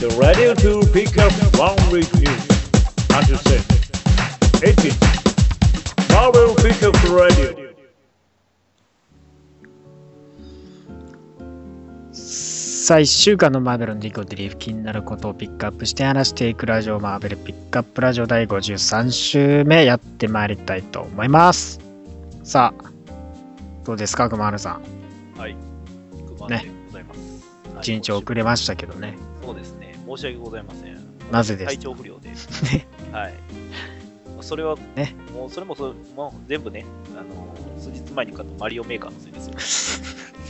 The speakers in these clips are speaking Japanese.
The radio to pick up one week news. Understand? 18. Marvel Pickup Radio. さあ、1週間のマーベルの出来事リーフ気になることをピックアップして話していくラジオマーベルピックアップラジオ第53週目やってまいりたいと思います。さあ、どうですか、熊原さん？はい。熊でございます。はい1日遅れましたけどね。そうですね。申し訳ございません。なぜです？体調不良で。ねはい。それは、ねもうそれもそもう全部ね、あの、数日前に買ったマリオメーカーのせいです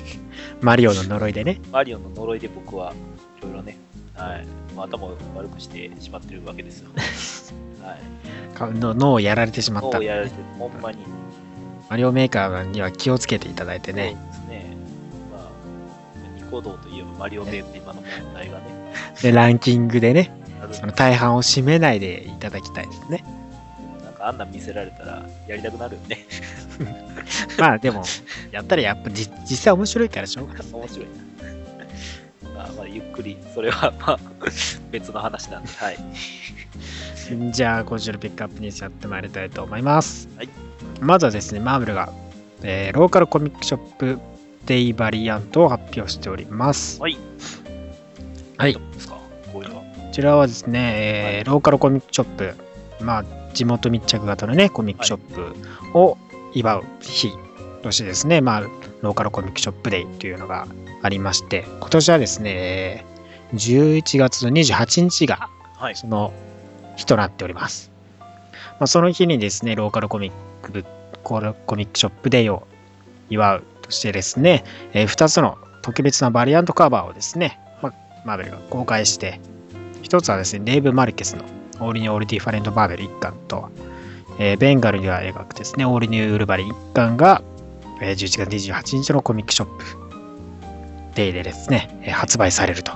よ。マリオの呪いでね。マリオの呪いで僕はいろいろね、はい。まあ頭を悪くしてしまってるわけですよ。はい。かの脳をやられてしまったね、もうやられてる、ほんまに。マリオメーカーには気をつけていただいてね。そうですね。まあ、ニコ動といえばマリオメーカー今の問題がね、で、ランキングでね、その大半を占めないでいただきたいですね。なんかあんなん見せられたらやりたくなるよね。まあでも、やったらやっぱじ実際面白いからしょうがない。面白いな。まあ、まあ、ゆっくり、それは、まあ、別の話なんで、はい。じゃあ、今週のピックアップニュースやってまいりたいと思います。はいまずはですね、マーベルが、えーローカルコミックショップデイバリアントを発表しております。はい。はいどうですか？こちらはですね、えーはいローカルコミックショップ、まあ、地元密着型のね、コミックショップを祝う日としてですね、まあ、ローカルコミックショップデイというのがありまして、今年はですね、11月の28日がはい。その日となっております。まあ、その日にですね、ローカルコミックコミックショップデイを祝うそしてですね、え2つの特別なバリアントカバーをですね、ま、マーベルが公開して、1つはですね、デーブ・マルケスのオールニュー・オール・ディファレント・マーベル1巻と、えーベンガルが描くですね、オールニュー・ウルヴァリン1巻が、えー11月28日のコミックショップデイでですね、えー発売されると。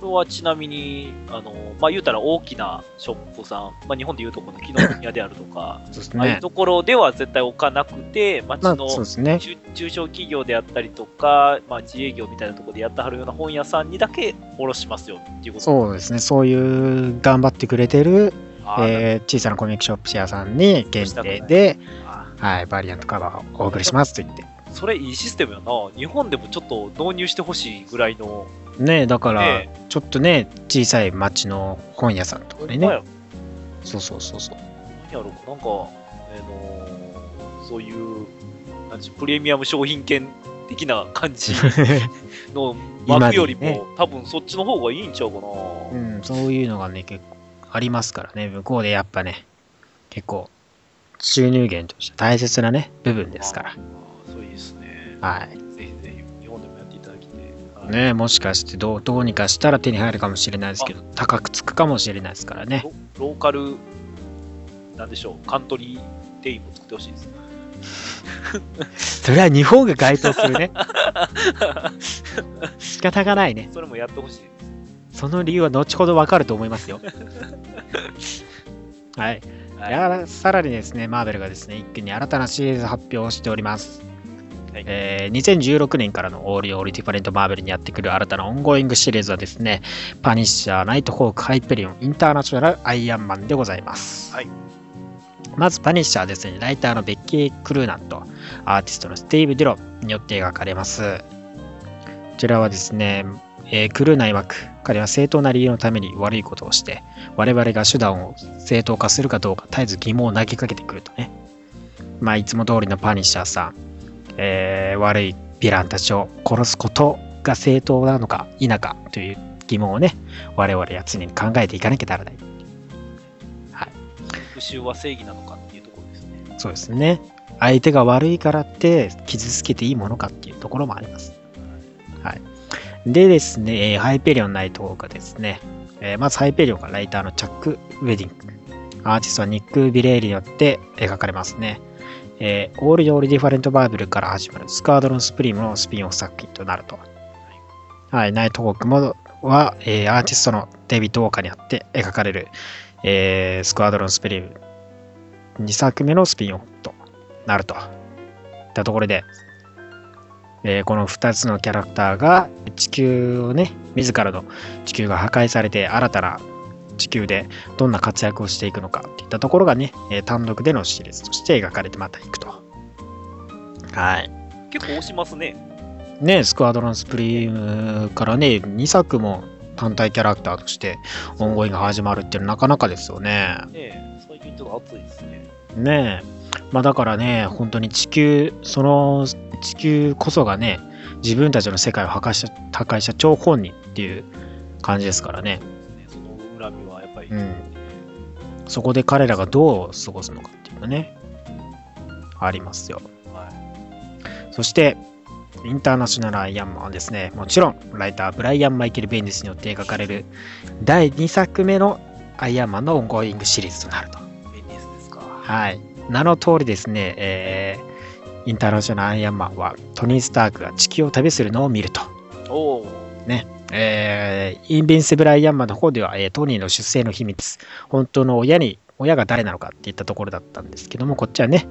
これはちなみに、あの、まあ、言うたら大きなショップさん、まあ、日本でいうとこの紀ノ国屋であるとか、そうですああいうね。ところでは絶対置かなくて、町まあ、のね。中中小企業であったりとか、まあ、自営業みたいなところでやってはるような本屋さんにだけ卸しますよっていうことそうですね、そういう頑張ってくれてる、えー小さなコミックショップ屋さんに限定で、あはい、バリアントカバーをお送りしますと言って。それいいシステムやな。日本でもちょっと導入してほしいぐらいの。ねだからね、ちょっとね、小さい町の本屋さんとかにねそうそうそうそう。何やろうなんか、あのーそういう、なんプレミアム商品券的な感じ の枠よりも、ね多分そっちの方がいいんちゃうかな。うん、そういうのがね、結構ありますからね、向こうでやっぱね、結構収入源として大切なね、部分ですから。そうですね。はい。ねもしかしてどうどうにかしたら手に入るかもしれないですけど、高くつくかもしれないですからね。ロローカル、なんでしょう、カントリーデイも作ってほしいです。それは日本が該当するね。仕方がないね。それもやってほしいです。その理由は後ほどわかると思いますよ。はい。はいやさらにですね、マーベルがですね、一気に新たなシリーズ発表をしております。はいえー2016年からのオール・オール・ディファレント・マーベルにやってくる新たなオンゴーイングシリーズはですね、パニッシャー、ナイト・ホーク、ハイペリオン、インターナショナル・アイアンマンでございます。はいまず、パニッシャーはですね、ライターのベッキー・クルーナンとアーティストのスティーブ・ディロンによって描かれます。こちらはですね、えークルーナ曰く、彼は正当な理由のために悪いことをして、我々が手段を正当化するかどうか絶えず疑問を投げかけてくるとね。まあ、いつも通りのパニッシャーさん、えー悪いヴィランたちを殺すことが正当なのか否かという疑問をね、我々は常に考えていかなきゃならない。復讐は正義なのかっていうところですね。そうですね。相手が悪いからって傷つけていいものかっていうところもあります。はい。でですね、えーハイペリオンナイトがですね、えーまずハイペリオンがライターのチャック・ウェンディグ。アーティストはニック・ビレラによって描かれますね。えーオール・オール・ディファレント・マーベルから始まるスクワドロン・スプリームのスピンオフ作品となると。はい、ナイトホークもは、えーアーティストのデビッド・ウォーカーによって描かれる、えースクワドロン・スプリーム2作目のスピンオフとなると。いったところで、えーこの2つのキャラクターが地球をね、自らの地球が破壊されて新たな地球でどんな活躍をしていくのかっていったところがね、えー単独でのシリーズとして描かれてまたいくと。はい。結構押しますね。ね、スクワドロンスプリームからね、2作も単体キャラクターとしてオンゴインが始まるっていうのはなかなかですよね。ねえ最近ちょっと暑いですね。ねえ。まあだからね、本当に地球、その地球こそがね、自分たちの世界を破壊した破壊した張本人っていう感じですからね。恨みはやっぱり、うんそこで彼らがどう過ごすのかっていうのね、ありますよ。はそして、インターナショナルアイアンマンはですね、もちろん、ライター、ブライアン・マイケル・ベンディスによって描かれる第2作目のアイアンマンのオンゴーイングシリーズとなると。い。ベンディスですか。はい。名の通りですね、えーインターナショナルアイアンマンはトニー・スタークが地球を旅するのを見ると。おお。えーインビンシブル・アイアンマンの方では、えートニーの出生の秘密、本当の親に、親が誰なのかっていったところだったんですけども、こっちはね、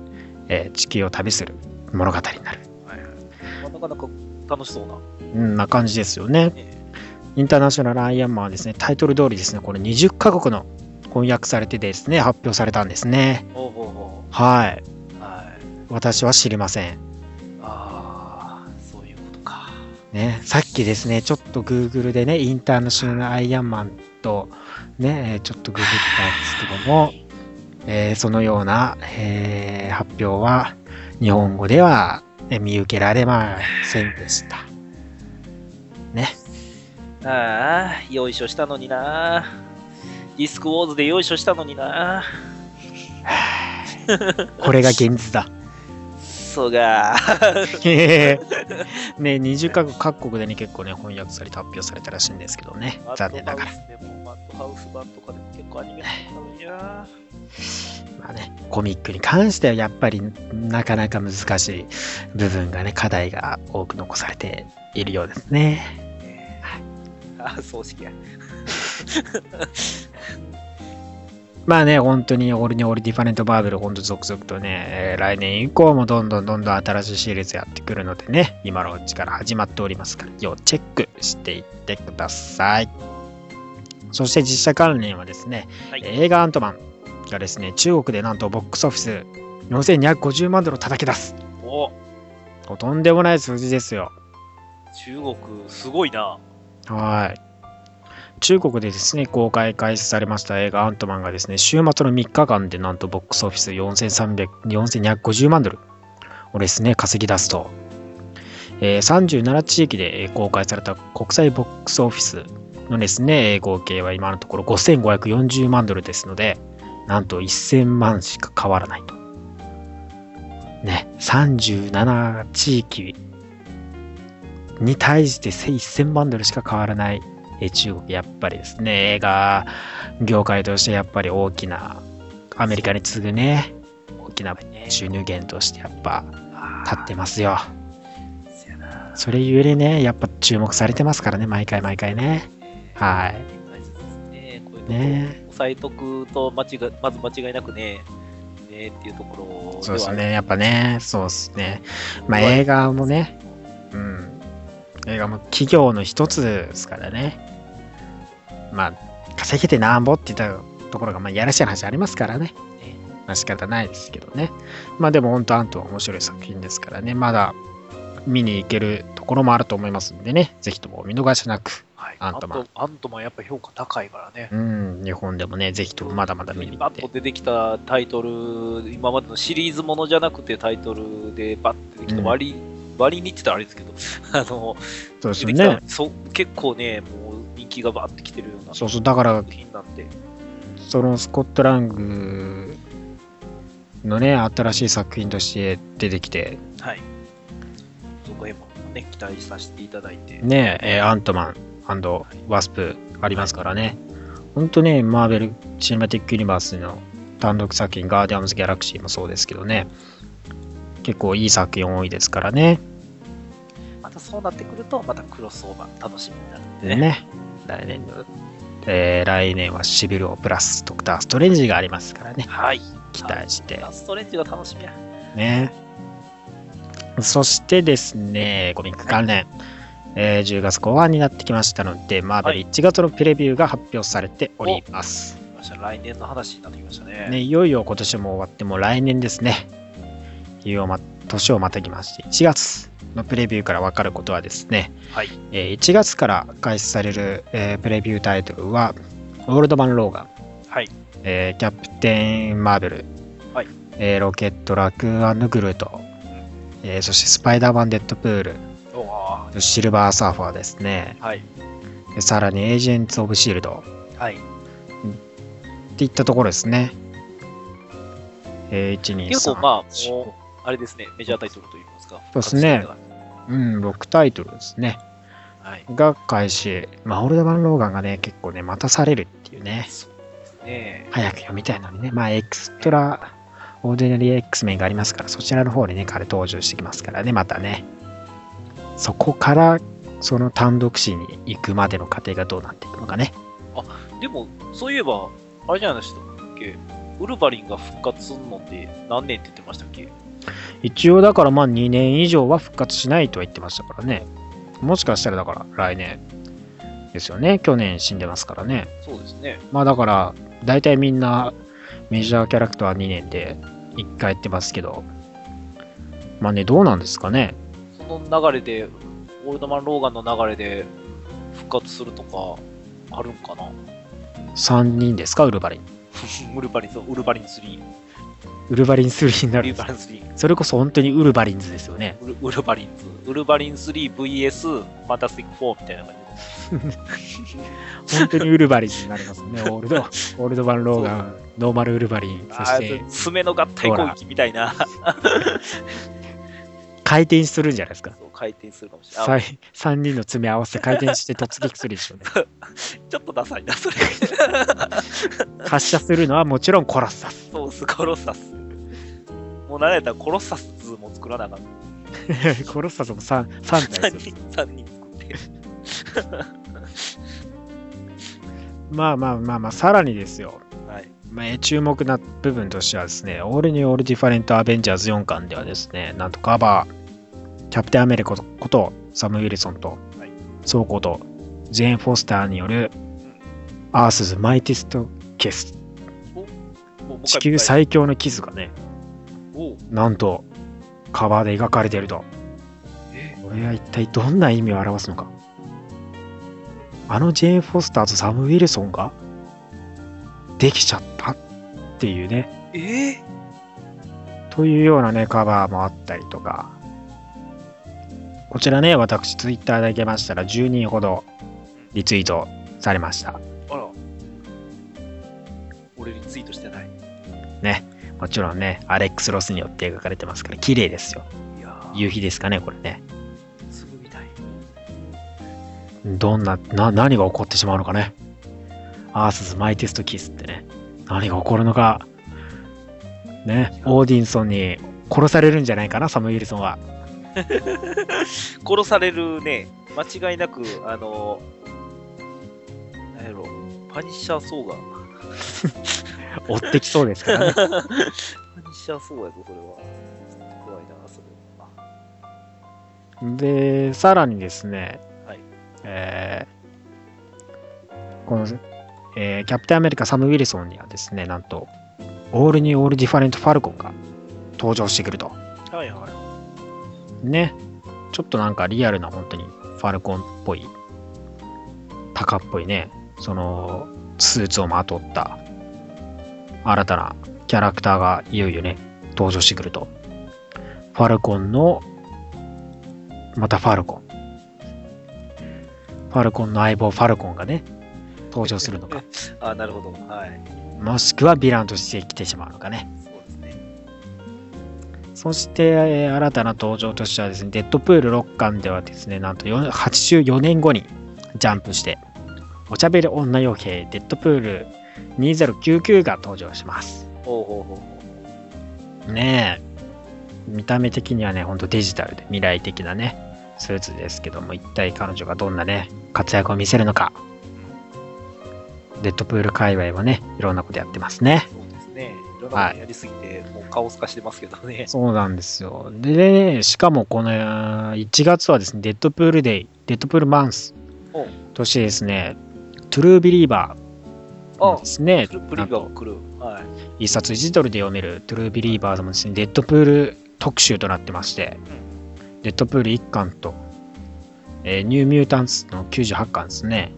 えー地球を旅する物語になる。はいなかなか楽しそうな。うんな感じですよね。ねインターナショナルアイアンマンはですね、タイトル通りですね、これ20カ国の翻訳されてですね、発表されたんですね。ほうほうほはい。う。はい。私は知りません。ね、さっきですね、ちょっと Google でね、インターナショナルアイアンマンとね、えーちょっとググったんですけども、えーそのような、えー発表は日本語ではえー見受けられませんでした。ね。ああ、よいしょしたのにな。ディスクウォーズでよいしょしたのにな。これが現実だ。そうが。ね、20カ国各国でね、結構ね、翻訳されて発表されたらしいんですけどね。残念ながら。マットハウスでもマットハウス版とかでも結構アニメだったのにな。まあね、コミックに関してはやっぱりなかなか難しい部分がね、課題が多く残されているようですね。ああ、葬式や。まあね、本当にオールにオールディファレントバーベル、本当続々とね、えー来年以降もどんどんどんどん新しいシリーズやってくるのでね、今のうちから始まっておりますから、要チェックしていってください。そして実写関連はですね、はい映画アントマンがですね、中国でなんとボックスオフィス4250万ドルを叩き出す。おとんでもない数字ですよ。中国、すごいな。はい。中国でですね、公開開始されました映画アントマンがですね、週末の3日間でなんとボックスオフィス4250万ドルをですね、稼ぎ出すと、えー37地域で公開された国際ボックスオフィスのですね、合計は今のところ5540万ドルですので、なんと1000万しか変わらないと。ね、37地域に対して1000万ドルしか変わらないえー中国、やっぱりですね、映画業界としてやっぱり大きな、アメリカに次ぐね、大きな収入源としてやっぱ立ってますよ。それゆえね、やっぱ注目されてますからね、毎回毎回ね。はい。ね。押さえとくと間違い、まず間違いなくね、ねっていうところそうですはね、やっぱね、そうですね。まあはい映画もね、うん。映画も企業の一つですからね。まあ、稼げてなんぼって言ったところが、まあ、やらしい話ありますからね。まあ仕方ないですけどね。まあでも本当アントは面白い作品ですからね。まだ見に行けるところもあると思いますんでね。ぜひともお見逃しなく。はい、アントマンアントマンやっぱ評価高いからね。うん、日本でもね、ぜひともまだまだ見に行ってバッと。出てきたタイトル、今までのシリーズものじゃなくてタイトルでバッて出てきたうん割にって言ったらあれですけど、あの、そうですね。そう結構ね、もう人気がバッてきてるようなそうそう、だから作品なんで。そのスコットラングのね、新しい作品として出てきて、はい。そこへもね、期待させていただいて。ね、えーアントマンワスプありますからね。ほんとね、マーベル・シネマティック・ユニバースの単独作品、ガーディアムズ・ギャラクシーもそうですけどね、結構いい作品多いですからね。またそうなってくると、またクロスオーバー楽しみになるんででね。ね、来年の、えー来年はシビルオプラス、ドクター・ストレンジがありますからね、はい。期待して、ストレンジが楽しみや。ね。そしてですね、コミック関連、えー10月後半になってきましたので、マーベル1月のプレビューが発表されております。来ました来年の話になってきましたね。ね、いよいよ今年も終わって、もう来年ですね。いよいよま年をまたぎまして、1月のプレビューから分かることはですね、はい。えー1月から開始される、えープレビュータイトルは、オールドマン・ローガン、はい。えーキャプテン・マーベル、はいえーロケット・ラクーン・グルート、えーそしてスパイダーマン・デッドプール、シルバーサーファーですね。はい。でさらにエージェンツ・オブ・シールドはい。っていったところですね。えー、1、2、3。結構まあ、もう、あれですね、メジャータイトルといいますか。そうですねうん、6タイトルですね。ではい。が開始。まあ、オールドマン・ローガンがね、結構ね、待たされるっていうね。ね早く読みたいのにね。まあ、エクストラ、オーディナリー X メンがありますから、そちらの方にね、彼登場してきますからね、またね。そこから、その単独誌に行くまでの過程がどうなっていくのかね。えでも、そういえば、あれじゃないでしたっけ？ウルヴァリンが復活するのって何年って言ってましたっけ？一応だからまあ2年以上は復活しないとは言ってましたからね。もしかしたらだから来年ですよね。去年死んでますからね。そうですね。まあだから大体みんなメジャーキャラクターは2年で1回やってますけど。まあね、どうなんですかね。その流れで、オールドマン・ローガンの流れで復活するとか、あるんかな3人ですか、ウルヴァリン。ウルヴァリン、そうウルヴァリン3。ウルヴァリン3になるんですァリン3。それこそ本当にウルヴァリンズですよね。ウルヴァリンズ。ウルヴァリン 3VS ファンタスティック4みたいな感 本当にウルヴァリンズになりますね。オールド、オールドバンローガン、ノーマルウルヴァリン、じ。そして爪の合体攻撃みたいな。回転するんじゃないですか。回転するかもしれない。あさい3人の爪合わせて回転して突撃するでしょうね。ちょっとダサいな、それ。発射するのはもちろんコラッサス。そうスコロッサス。もう何やったらコロッサス2も作らなあかん。コロッサスも 3, 3体3ですよ。人、三人作って。まあまあまあまあ、さらにですよ。はい。まあ、えー注目な部分としてはですね、 All-New All-Different Avengers 4巻ではですね、なんとカバー、キャプテンアメリカことサム・ウィルソンと、はいソーコとジェーン・フォスターによるアースズ・マイティスト・ケス、地球最強のキスがね、なんとカバーで描かれていると。え？これは一体どんな意味を表すのか？あのジェーン・フォスターとサム・ウィルソンができちゃったっていうね、え？というようなね、カバーもあったりとか、こちらね、私、ツイッターであげましたら10人ほどリツイートされました。あら。俺リツイートしてない。ね。もちろんね、アレックス・ロスによって描かれてますから、綺麗ですよ。夕日ですかね、これね。すぐ見たい。どんな、な、何が起こってしまうのかね。 Earth's Mightiest Kiss ってね。何が起こるのか。ね、オーディンソンに殺されるんじゃないかな、サム・ウィルソンは。殺されるね、間違いなく、あの、なんやろ、パニッシャーソーが。追ってきそうですからね。パニッシャーソーやぞ、それは。怖いな、それは。で、さらにですね、はいえーこの、えーキャプテンアメリカサム・ウィルソンにはですね、なんと、オールニュー・オール・ディファレント・ファルコンが登場してくると。はいはね。ちょっとなんかリアルな本当にファルコンっぽい、タカっぽいね、そのスーツをまとった新たなキャラクターがいよいよね、登場してくると。ファルコンの、またファルコン。ファルコンの相棒ファルコンがね、登場するのか。い。あ、なるほど。はい。もしくはヴィランとして来てしまうのかね。そうですね。そして、えー新たな登場としてはですね、デッドプール6巻ではですね、なんとよ84年後にジャンプして、おしゃべり女傭兵デッドプール2099が登場します。ほうほうほうほねえ。見た目的にはね、ほんとデジタルで未来的なね、スーツですけども、一体彼女がどんなね、活躍を見せるのか。デッドプール界隈はね、いろんなことやってますねう。。そうですね。いろろんなことやりすぎて、もうカオス化してますけどね。そうなんですよ。でね、しかもこの1月はですね、 Deadpool Day、Deadpool Month としてですね、 True Believer あですね、プリが来る。はい。一冊1ドルで読める True Believers もですね、デッドプール特集となってまして、デッドプール1巻と、えーニューミュータンツの98巻ですね。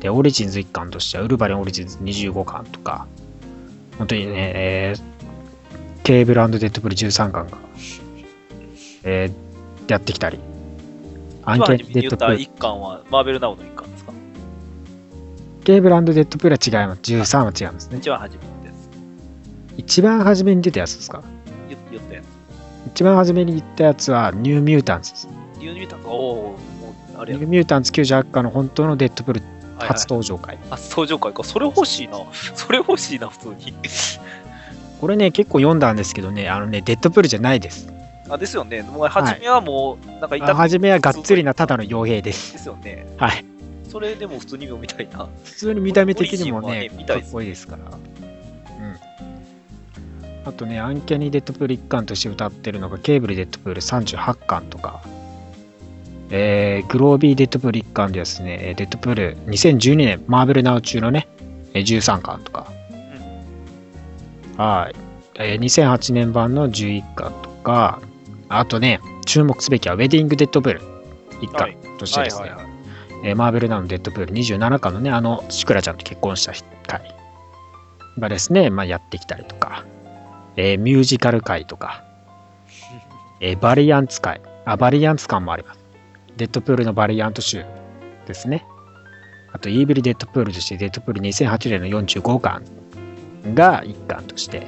で、オリジンズ1巻としては、ウルヴァリンオリジンズ25巻とか、本当にね、えーケーブルデッドプール13巻が、えーやってきたり、アン今ケーデッドプール、1巻はマーベルナウの1巻ケーブルデッドプールは違います。13は違いますね。一番初めです。一番初めに出たやつですか？言言ったやつ。一番初めに言ったやつは、ニューミュータンツです。ニューミュータントおおあれやニューミュータンツ98巻の本当のデッドプールはいはい初登場回。か。それ欲しいな。それ欲しいな、普通に。これね、結構読んだんですけどね、あのね、デッドプールじゃないです。あ、ですよね。もう初めはもう、なんかいた初めはがっつりなただの傭兵です。ですよね。はい。それでも普通に読みたいな。普通に見た目的にもねかっこいいですから。うん。あとね、 Uncanny Deadpool 1巻として歌ってるのが、ケーブル・デッドプール38巻とか、えー、 Groovy Deadpool 1巻でですね、えーデッドプール2012年、 Marvel NOW 中のね、えー13巻とか、はい。えー2008年版の11巻とか、あとね、注目すべきは、 Wedding Deadpool 1はい巻としてですね、はいはいはい。えーマーベルナのデッドプール27巻のね、あの、シクラちゃんと結婚した回がですね、まあ、やってきたりとか、えーミュージカル回とか、えーバリアンツ回、あ、バリアンツ感もあります。デッドプールのバリアント集ですね。あと、イービル・デッドプールとして、デッドプール2008年の45巻が1巻として、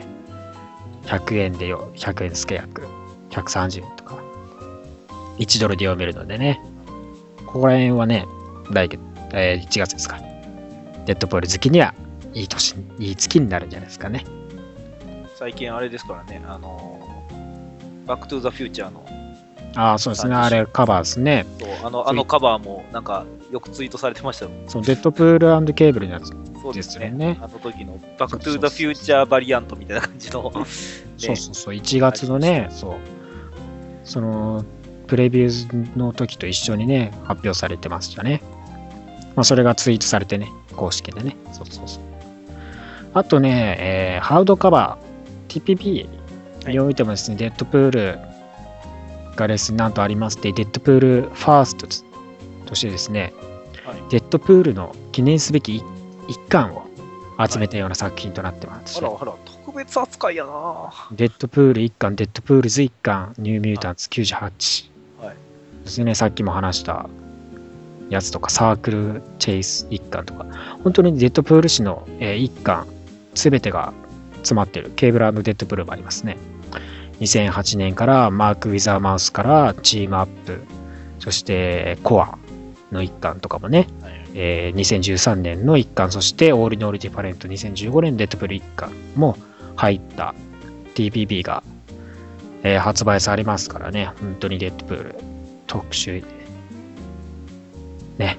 100円でよ、100円スケ約130円とか、1ドルで読めるのでね、ここら辺はね、来月、えー1月ですか。デッドプール好きにはいい年、いい月になるんじゃないですかね。最近あれですからね、あのー、バックトゥーザフューチャーの、ああ、そうですね。あれ、カバーですね。あのあのカバーもなんかよくツイートされてましたよ。そのデッドプールケーブルのやつ。そうですね。ですよねあの時のバックトゥーザフューチャーバリアントみたいな感じの、ねそうそうそう、1月のね、そう。その、プレビューの時と一緒にね、発表されてましたね。まあ、それがツイートされてね、公式でね。そうそうそう。あとね、えーハードカバー、TPP においてもですね、デッドプールがですね、なんとありまして、デッドプールファーストとしてですね、はいデッドプールの記念すべき一一巻を集めたような作品となってます。あらあら、特別扱いやなデッドプール1巻、 Deadpools 1巻、 New Mutants 98。はいですね、さっきも話したやつとか、 Circle Chase 1巻とか、本当にデッドプール誌の、え1巻、すべてが詰まってる、ケーブルデッドプールもありますね。2008年から Merc with a Mouth から Team-Up、そしてコアの1巻とかもね、はいえー2013年の1巻、そしてオールノールディファレント2015年デッドプール1巻も入った TPB が、えー発売されますからね、本当にデッドプール特集で、ね、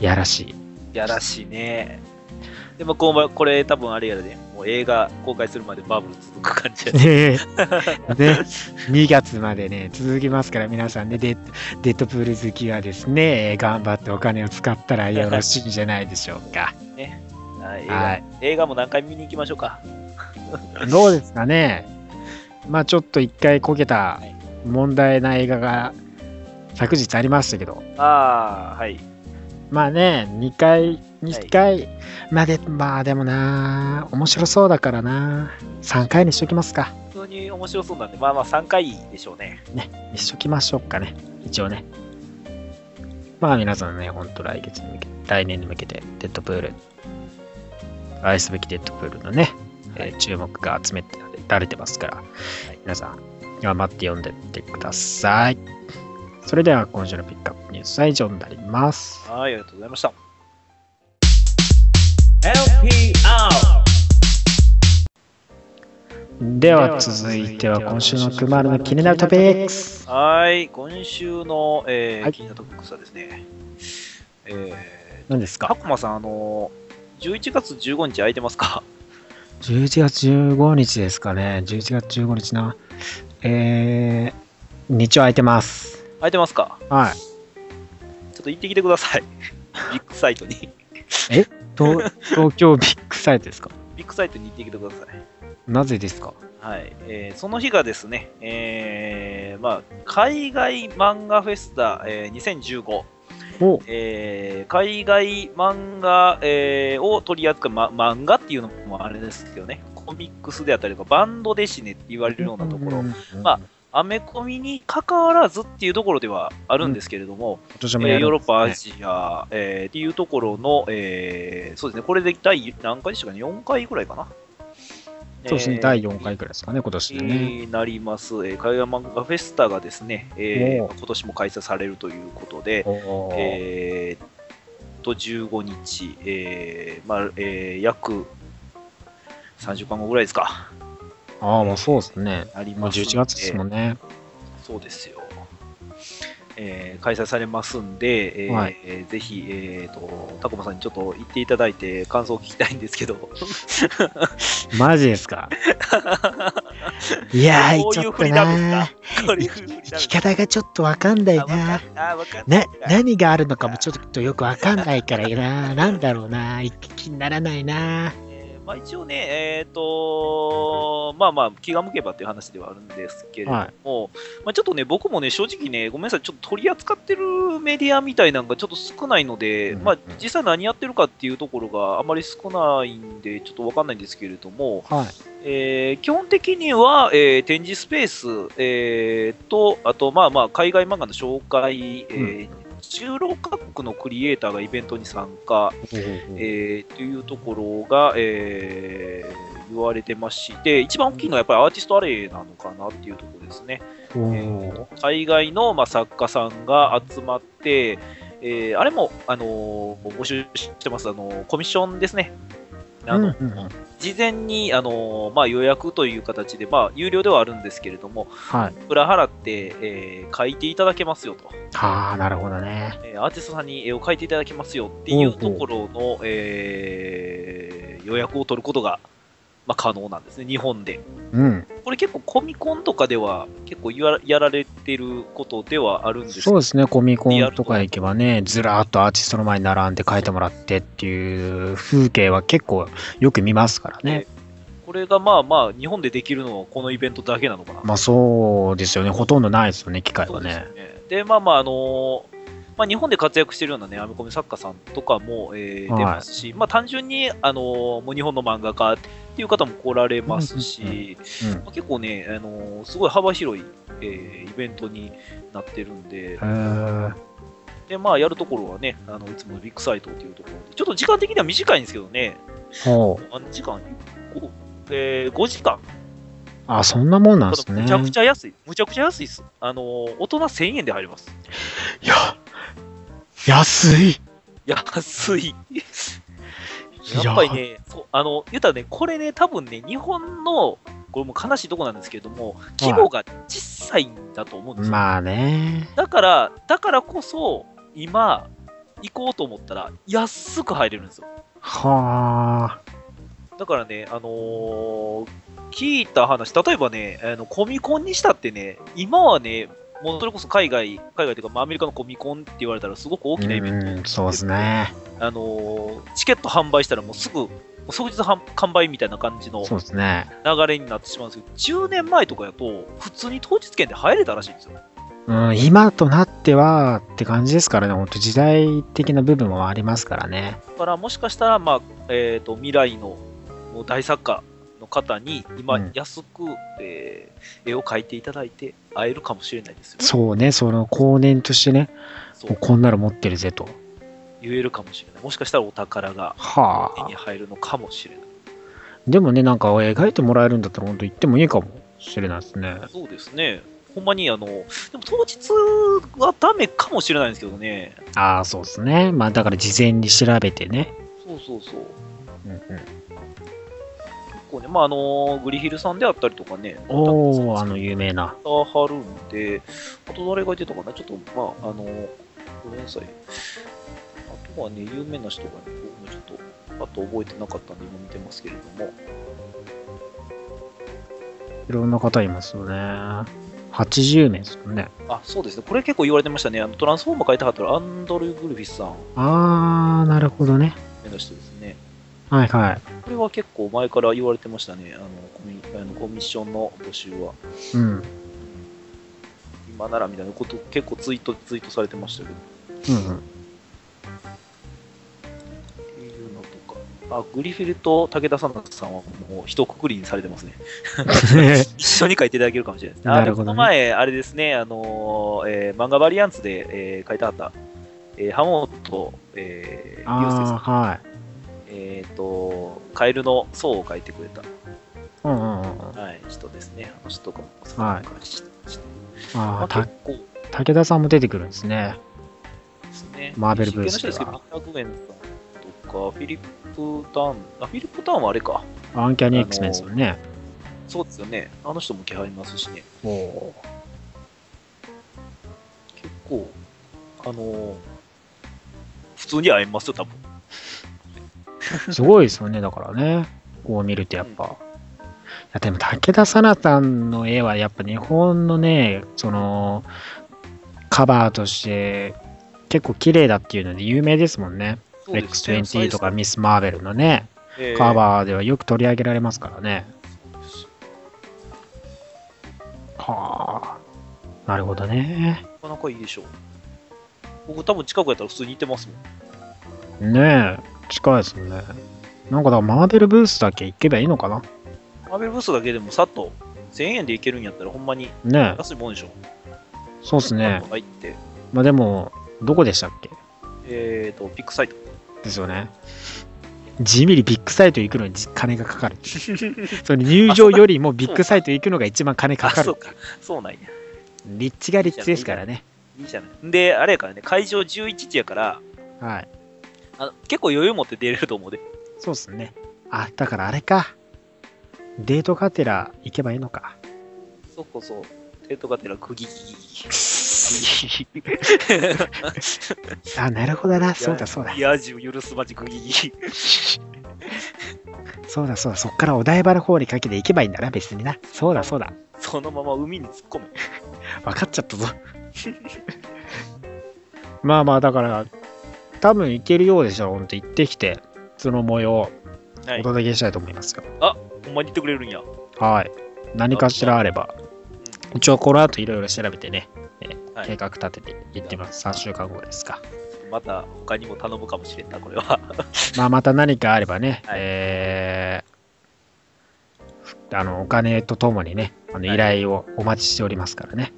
やらしい。やらしいね。でもこうこれ多分あれやで、もう映画公開するまでバブル続く感じやね。ねえね、2月までね、続きますから、皆さんね、デッデッドプール好きはですね、えー頑張ってお金を使ったらよろしいんじゃないでしょうか。はい映画はい映画も何回見に行きましょうか。どうですかねまあちょっと一回こけた問題な映画が昨日ありましたけど、ああ、はい。まあね、2回、2回、まあで、まあでもな、面白そうだからな、3回にしときますか。普通に面白そうなんで、まあまあ3回でしょうねね。にしときましょうかね。一応ね。まあ皆さんね、ほんと来月に向けて、来年に向けて、デッドプール、愛すべきデッドプールのね、えー注目が集められてますから、皆さん、頑張って読んでってください。それでは今週のピックアップニュースは以上になります。はい、ありがとうございました。LPR では続いては今週のくまるの気になるトピックス。はい、今週の、えーはい気になるトピックスはですね、えー、何ですか？たくまさん、あの、11月15日空いてますか？11月15日ですかね。11月15日な。えー、日曜空いてます。空いてますか？はい。ちょっと行ってきてください。ビッグサイトに。東東京ビッグサイトですか？ビッグサイトに行ってきてください。なぜですか？はい。えーその日がですね、えーまあ、海外漫画フェスタ、えー2015。おえー海外漫画、えーを取り扱う、ま、漫画っていうのもあれですけどね、コミックスであったりとか、バンドデシネって言われるようなところ、まあアメコミに関わらずっていうところではあるんですけれども、私もやるんね。えーヨーロッパ、アジア、えーっていうところの、えーそうですね、これで第何回でしたかね、4回ぐらいかな？そうですね、えー第4回くらいですかね、今年でね。になります、えー海外漫画フェスタがですね、えー今年も開催されるということで、えーっと、15日、えーまあえー約30間後ぐらいですか。ああ、もうそうですね。ありますんで11月ですもんね。そうですよ。えー開催されますんで、えーはいえーぜひ、えー、と、タコマさんにちょっと行っていただいて感想を聞きたいんですけど、マジですか？いやー、ちょっとなんなですかこういう振りなんですか聞き方がちょっとわかんないあわかんな。あわかんなな、い何があるのかもちょっとよくわかんないからな。なんだろうな。一気にならないな。えーまあ、一応ね、えっ、と、まあまあ、気が向けばっていう話ではあるんですけれども、はい。まあ、ちょっとね、僕もね、正直ね、ごめんなさい、ちょっと取り扱ってるメディアみたいなのがちょっと少ないので、うんまあ、実際何やってるかっていうところがあまり少ないんで、ちょっとわかんないんですけれども、はい。えー基本的には、えー展示スペース、えーと、あと、まあまあ、海外漫画の紹介、えー16カ国のクリエイターがイベントに参加、えーというところが、えー言われてますし、で、一番大きいのはやっぱりアーティストアレイなのかなっていうところですね。おー海外の、まあ、作家さんが集まって、えーあれも、あのー募集してます、あのーコミッションですね。あのうんうんうん事前に、あのーまあ、予約という形で、まあ、有料ではあるんですけれども、はい。裏払って、えー書いていただけますよと。ああ、なるほどね。えーアーティストさんに絵を描いていただけますよっていうところの、えー予約を取ることが、まあ、可能なんですね、日本で。うん。これ結構コミコンとかでは結構やらやられてることではあるんですそうですね、コミコンとか行けばね、ずらーっとアーティストの前に並んで書いてもらってっていう風景は結構よく見ますからね。これがまあまあ日本でできるのはこのイベントだけなのかな。まあそうですよね、ほとんどないですよね、機会はねで。ね。で、まあまあ、あのーまあ、日本で活躍してるようなね、編み込み作家さんとかも、えーはい出ますし、まあ単純に、あのーもう日本の漫画家っていう方も来られますし、うんまあ結構ね、あのーすごい幅広い、えーイベントになってるんで、で、まあやるところはね、あのいつものビッグサイトっていうところで、ちょっと時間的には短いんですけどね。あの時間、5, えー5時間。あ、そんなもんなんですね。むちゃくちゃ安い。むちゃくちゃ安いです。あのー大人1000円で入ります。いや、安い。安い。いやっぱりね、そうあの、言ったらね、これね、多分ね、日本の、これも悲しいとこなんですけれども、規模が小さいんだと思うんですよ。まあね。だから、だからこそ、今、行こうと思ったら、安く入れるんですよ。はあ。だからね、あのー聞いた話、例えばね、あのコミコンにしたってね、今はね、もうそれこそ海外、海外というか、まあ、アメリカのコミコンって言われたらすごく大きなイベントうん、そうですね。あのーチケット販売したらもうすぐ、即日販完売みたいな感じの。流れになってしまうんですけど、10年前とかやと、普通に当日券で入れたらしいんですよ。うん、今となってはって感じですからね、本当時代的な部分もありますからね。だからもしかしたら、まあえー、と未来のもう大作家の方に今うん安く、えー絵を描いていただいて会えるかもしれないですよ。そうね、その後年としてね、もうこんなの持ってるぜと。言えるかもしれない。もしかしたらお宝がはあ手に。入るのかもしれない。でもね、なんか描いてもらえるんだったら本当行ってもいいかもしれないですね。そうですね。ほんまにあの、でも当日はダメかもしれないんですけどね。ああ、そうですね。まあだから事前に調べてね。そうそうそう。うんうん、結構ね、まああの、グリヒルさんであったりとかね、おおあの有名な。はるんで、あと誰がいてたかなちょっと、まあ、あの、ごめんなさい。あとはね、有名な人がね、僕もちょっと、あと覚えてなかったんで今見てますけれども、いろんな方いますよね。80名ですよね。あ、そうですね。これ結構言われてましたね。あのトランスフォーマー書いたかったら、アンドル・グルフィスさん、あー、なるほどね。目指してですね。はいはい。これは結構前から言われてましたね。あのコミあのコミッションの募集は。うん。今ならみたいなこと結構ツイート、ツイートされてましたけど。うんうん。っていうのとか。あ、グリフィルと武田さんさんはもう一括りにされてますね。一緒に書いていただけるかもしれないですね。あなるほどねこの前、あれですね、あのーえー漫画バリアンツで、えー書いてあった、えー、ハモと、えー、ユースですあー、はい。えっ、と、カエルの層を書いてくれた、うんうんうん。はい、人ですね。あの人とかもはい参加してましてまあ、あ結構武田さんも出てくるんですね。ですね。マーベルブースではですけど、ピーター・グエンさんとか、フィリップ・ターン、あ、フィリップ・ターンはあれか。アンキャニ X メンですよね。そうですよね。あの人も来はりますしね。おお結構、あのー普通に会えますよ、多分。ー。すごいですよね、だからね。こう見るとやっぱ。でも武田さなさんの絵はやっぱ日本のね、その、カバーとして結構綺麗だっていうので有名ですもんね。ね X20 とかミス・マーベルのね、えーカバーではよく取り上げられますからね。はあ。なるほどね。なかなかいいでしょう。僕多分近くやったら普通に行ってますもん。ねえ、近いですね。なんかだからマーベルブースだけ行けばいいのかな？マーベルブースだけでもさっと1000円で行けるんやったらほんまにねえ、安いもんでしょ。そうですね。入って、まあでも、どこでしたっけ？えっ、と、ピックサイト。ですよね。地味にビッグサイト行くのに金がかかる。その入場よりもビッグサイト行くのが一番金かあ、かる。そうか。そうなんや。立地が立地ですからね。いいじゃない。で、あれやからね、会場11時やから、はい。あの結構余裕持って出れると思うで。そうっすね。あ、だからあれか。デートカテラ行けばいいのか。そうこそ、テートがてらグギギギギ。あ、なるほどな。そうだそうだい。や、じ許すまじグギギギ。そうだそうだ。そっからお台場の方にかけて行けばいいんだな、別にな。そうだそうだ。そのまま海に突っ込む。分かっちゃったぞ。まあまあ、だから、多分行けるようでしたら、本当行ってきて、その模様をはい。お届けしたいと思いますよ。ほんまに言ってくれるんや。はい。何かしらあれば、一応この後いろいろ調べてね、えーはい計画立てて行ってます。3週間後ですか。また他にも頼むかもしれんな、これは。まあ、また何かあればね、はいえーあの、お金とともにね、あのはい依頼をお待ちしておりますからね。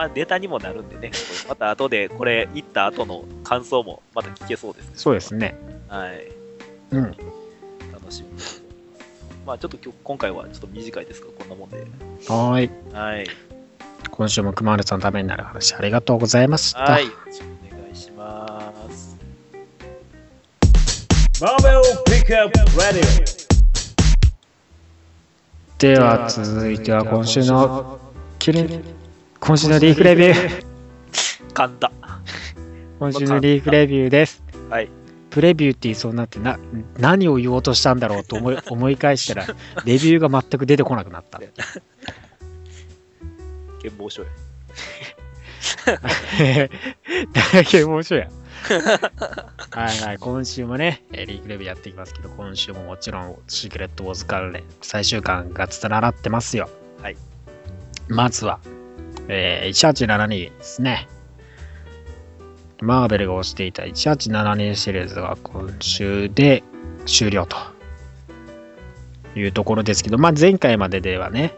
まあ、ネタにもなるんでね、また後でこれ行った後の感想もまた聞けそうですね。そうですね。はい。うん。楽しみます。まあ、ちょっと今日今回はちょっと短いですが、こんなもんで。はーい。はい。今週も熊丸さんのためになる話ありがとうございました。はい。よろしくお願いします。Marvel Pickup Radio. では続いては今週のキリ今週のリーフレビュー噛んだ。今週のリーフレビューですはい。プレビューって言いそうになってな何を言おうとしたんだろうと思い 思い返したらレビューが全く出てこなくなった健忘書や。大変面白い やはいはい今週もねえーリーフレビューやっていきますけど今週ももちろんシークレットウォーズ関連最終巻がつながってますよはいまずは、えー、1872ですねマーベルが推していた1872シリーズが今週で終了というところですけど、まあ前回までではね、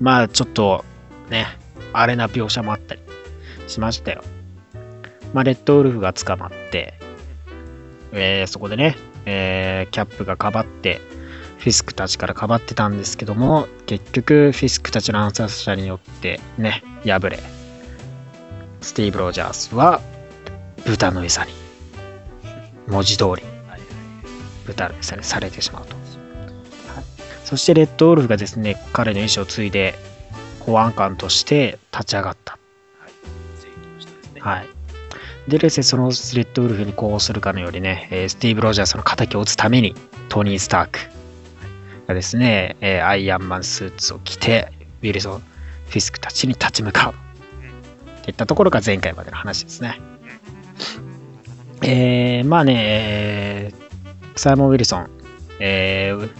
まあちょっとね、アレな描写もあったりしましたよ。まあレッドウルフが捕まって、えーそこでね、えーキャップがかばって、フィスクたちからかばってたんですけども、結局フィスクたちの暗殺者によってね、敗れ、スティーブ・ロジャースは豚の餌に、文字通りはい。豚の餌にされてしまうと。そしてレッドウルフがですね、彼の意思を継いで保安官として立ち上がった。はい。でですね、そのレッドウルフにこうするかのようにね、えースティーブ・ロジャースの敵を撃つために、トニー・スタークがですね、えーアイアンマンスーツを着て、ウィルソン・フィスクたちに立ち向かう。っていったところが前回までの話ですね。えー、まあね、えーサイモン・ウィルソン、えー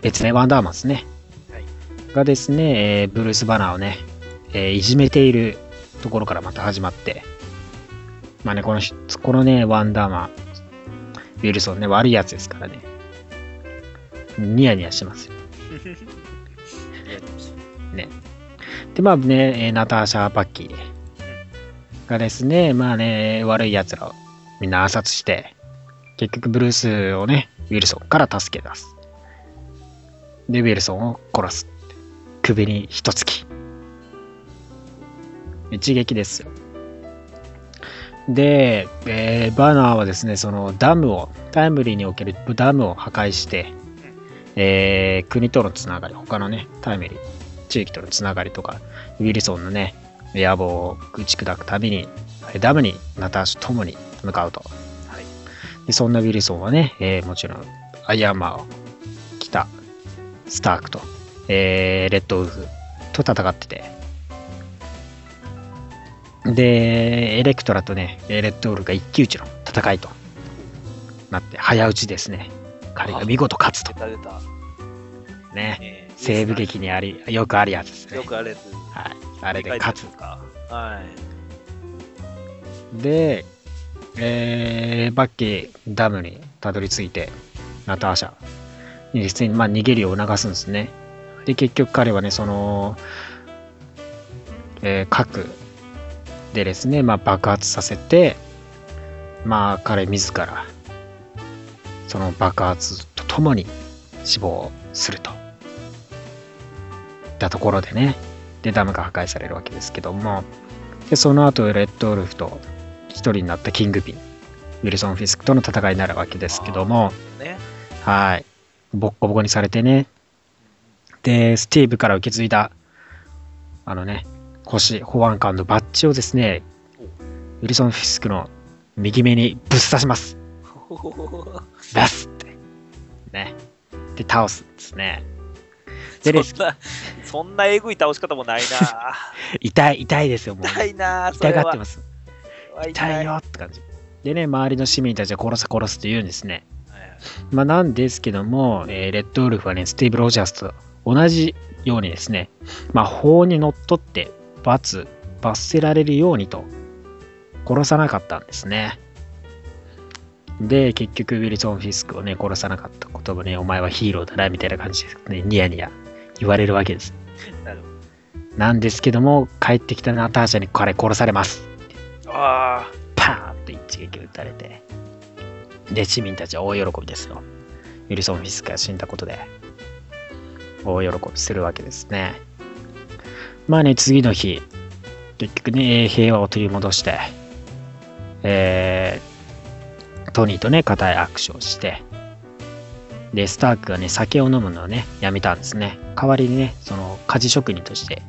別ね、ワンダーマンですね。はいがですね、えーブルース・バナーをね、えーいじめているところからまた始まって、まあね、この人、このね、ワンダーマン、ウィルソンね、悪いやつですからね。ニヤニヤしますよ。ね。で、まあね、ナターシャ・パッキーがですね、まあね、悪い奴らをみんな暗殺して、結局ブルースをね、ウィルソンから助け出す。で、ウィルソンを殺す。首に一突き。一撃ですよ。で、えーバナーはですね、そのダムを、タイムリーにおけるダムを破壊して、えー国とのつながり、他のね、タイムリー、地域とのつながりとか、ウィルソンのね、野望を打ち砕くたびに、ダムにナターシュと共に向かうと。はいでそんなウィルソンはね、えーもちろん、アイアンマーを着たスタークと、えーレッドウルフと戦ってて、で、エレクトラとね、レッドウルフが一騎打ちの戦いとなって、早打ちですね。彼が見事勝つと出。た出た。ね。えー西部劇にあり、よくあるやつですね。よくあれです。はい。あれで勝つ。か？はい。で、えー、バッキー、ダムにたどり着いて、ナターシャにですね、まあ、逃げるよう促すんですね。で、結局彼はね、その、えー核でですね、まあ、爆発させて、まあ、彼自ら、その爆発とともに死亡すると。いったところでね、で、ダムが破壊されるわけですけども、で、その後、レッドウルフと一人になったキングピン、ウィルソン・フィスクとの戦いになるわけですけども、ね。はい。ボッコボコにされてね。で、スティーブから受け継いだ、あのね、腰、保安官のバッジをですね、ウィルソン・フィスクの右目にぶっ刺します。出すって。ね。で、倒すんですね。そんな、そんなえぐい倒し方もないな。痛い、痛いですよ、もう。痛いな。痛がってますす。痛痛いよって感じ。でね、周りの市民たちは殺せ殺すと言うんですね。まあ、なんですけども、えーレッドウルフはね、スティーブ・ロジャースと同じようにですね、まあ、法にのっとって罰、罰せられるようにと殺さなかったんですね。で、結局、ウィルソン・フィスクをね、殺さなかったこともね、お前はヒーローだな、みたいな感じで、ね、ニヤニヤ言われるわけです。なるほなんですけども、帰ってきたナターシャに彼殺されます。ど。あパーンと一撃撃たれて、で、市民たちは大喜びですよ。ウィルソン・フィスクが死んだことで、大喜びするわけですね。まあね、次の日、結局ね、平和を取り戻して、えー、トニーとね、固い握手をして、で、スタークがね、酒を飲むのをね、やめたんですね。代わりにね、その、鍛冶職人として、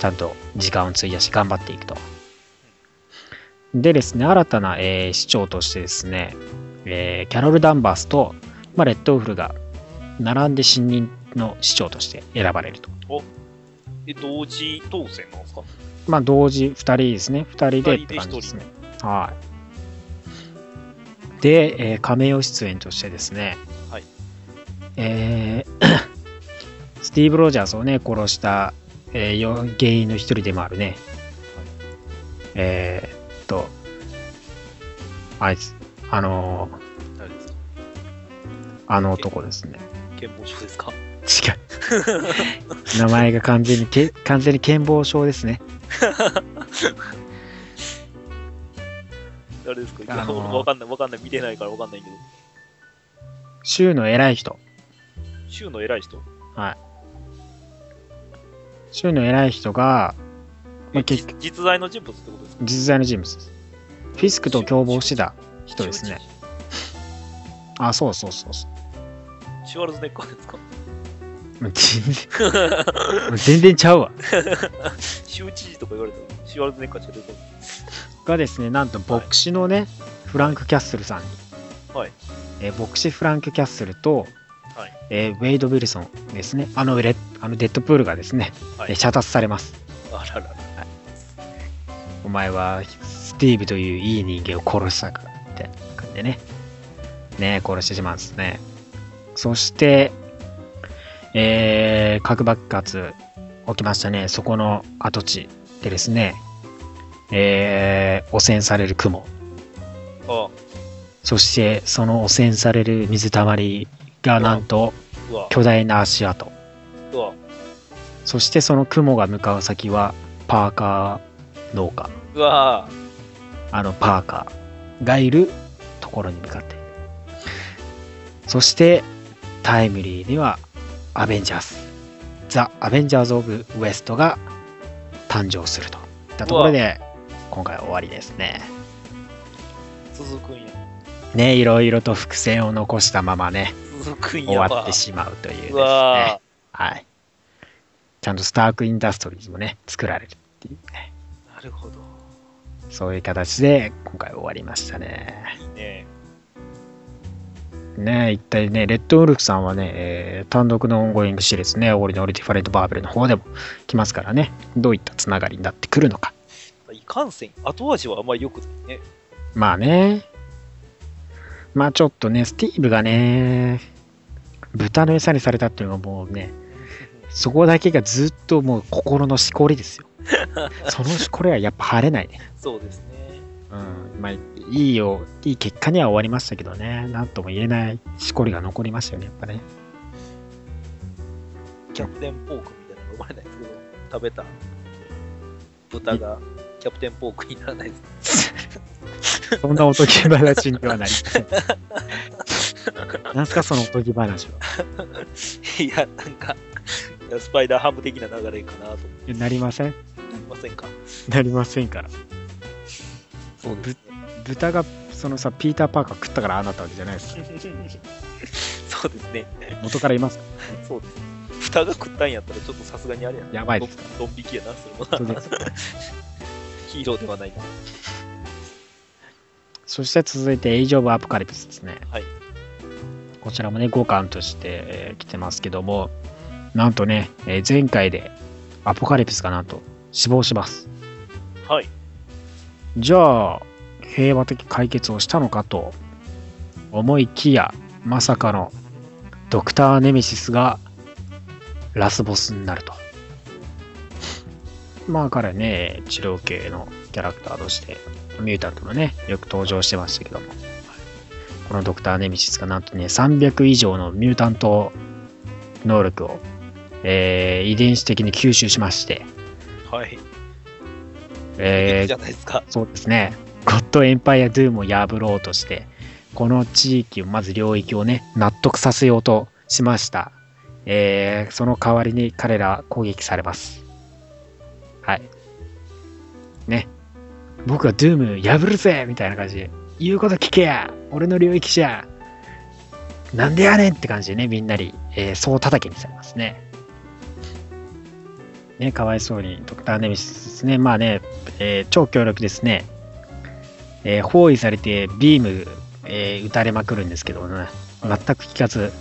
ちゃんと時間を費やし頑張っていくと。でですね、新たな、えー市長としてですね、えーキャロル・ダンバースと、まあ、レッドウフルが並んで新任の市長として選ばれると。あ。え、同時当選なんですか？まあ、同時2人ですね。2人でって感じですね。はい。で、えー、仮名出演としてですね、はいえー スティーブ・ロジャースをね、殺した、えーよ原因の一人でもあるね、えーっと、あいつ、あのーあの男ですね。健忘症ですか？違う。名前が完全にけ、完全に健忘症ですね。誰ですか、あのーわかんない、わかんない、見てないからわかんないけど。州の偉い人。州の偉い人？はい。州の偉い人が、まあ、実実在の人物ってことですか？実在の人物です。フィスクと共謀してた人ですね。。あ、そうそうそうそう。シュワルツェネッカーですか？全然全然ちゃうわ。州知事とか言われシュワルツェネッカーしか出てこない。がですね、なんと牧師のね、フランク・キャッスルさんに、はいえー牧師フランク・キャッスルと、はいえーウェイド・ウィルソンですね。あのレあのデッドプールがですね、はいえー射殺されます。あらら。お前はスティーブといういい人間を殺したかみたいな感じでね。ね殺してしまうんですね。そして、えー、核爆発起きましたね。そこの跡地でですね、えー、汚染される雲。あそして、その汚染される水たまりがなんと巨大な足跡。そしてその雲が向かう先はパーカー農家。うわ、あのパーカーがいるところに向かって。そして、タイムリーには、アベンジャーズ、ザ・アベンジャーズ・オブ・ウエストが誕生するといったところで、今回は終わりですね。続くんや。ね、いろいろと伏線を残したままね、終やわってしまうというですうね。わはい。ちゃんとスターク・インダストリーズもね、作られるっていうね、なるほど。そういう形で今回終わりましたね。いいね。ね一体ね、レッドウルフさんはね、えー単独のオンゴイングシリーズね、オリノリディファレントバーベルの方でも来ますからね、どういったつながりになってくるのか。いかんせん、後味はあんまり良くないね。まあね、まあちょっとね、スティーブがね、豚の餌にされたっていうのがもうね、そこだけがずっともう心のしこりですよ。そのしこりはやっぱ晴れないね。そうですね。うん、まあいいよ、いい結果には終わりましたけどね、なんとも言えないしこりが残りましたよね、やっぱね。キャプテンポークみたいなの生まれないけど、食べた豚がキャプテンポークにならないです。そんなおとぎ話にはなりません。なんすか、そのおとぎ話は。いや、なんか、スパイダーハム的な流れかなと思っていやなりません？なりませんか？なりませんから。そうですね。豚が、そのさ、ピーター・パーカー食ったからああなったわけじゃないですか。そうですね。元からいますか？そうです。蓋が食ったんやったらちょっとさすがにあれやな。やばいですドンドン引きやな、それもな。そうですヒーローではないな。そして続いて、エイジ・オブ・アポカリプスですね。はい。こちらもね、5巻として、えー来てますけども、なんとね、えー前回でアポカリプスがなんと死亡します。はい。じゃあ、平和的解決をしたのかと思いきや、まさかのドクター・ネメシスがラスボスになると。まあ彼ね、治療系のキャラクターとして、ミュータントのね、よく登場してましたけども、このドクター・ネメシスがなんとね、300以上のミュータント能力を、えー遺伝子的に吸収しまして、はい。えーじゃないですか。そうですね。ゴッドエンパイア・ドゥームを破ろうとして、この地域を、まず領域をね、納得させようとしました。えー、その代わりに彼ら攻撃されます。はい。ね。僕はドゥーム破るぜみたいな感じで、言うこと聞けや俺の領域じゃなんでやねんって感じでね、みんなに、えー、総叩きにされますね。ね、かわいそうに、ドクター・ネミシスですね。まあね、えー超強力ですね。えー包囲されてビーム、えー撃たれまくるんですけどもね、全く効かず、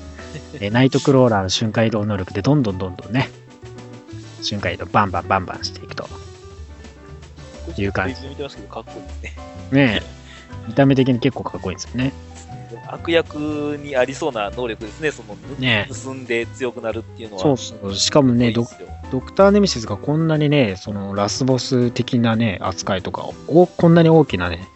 えナイトクローラーの瞬間移動能力でどんどんどんどんね、瞬間移動バンバンバンバンしていくと。いう感じ見てますけど、かっこいいね。ねえ見た目的に結構かっこいいんですよね。悪役にありそうな能力ですね、その、ね盗んで強くなるっていうのは。そうそう。しかもね、ドドクター・ネメシスがこんなにね、そのラスボス的なね、扱いとか、おこんなに大きなね、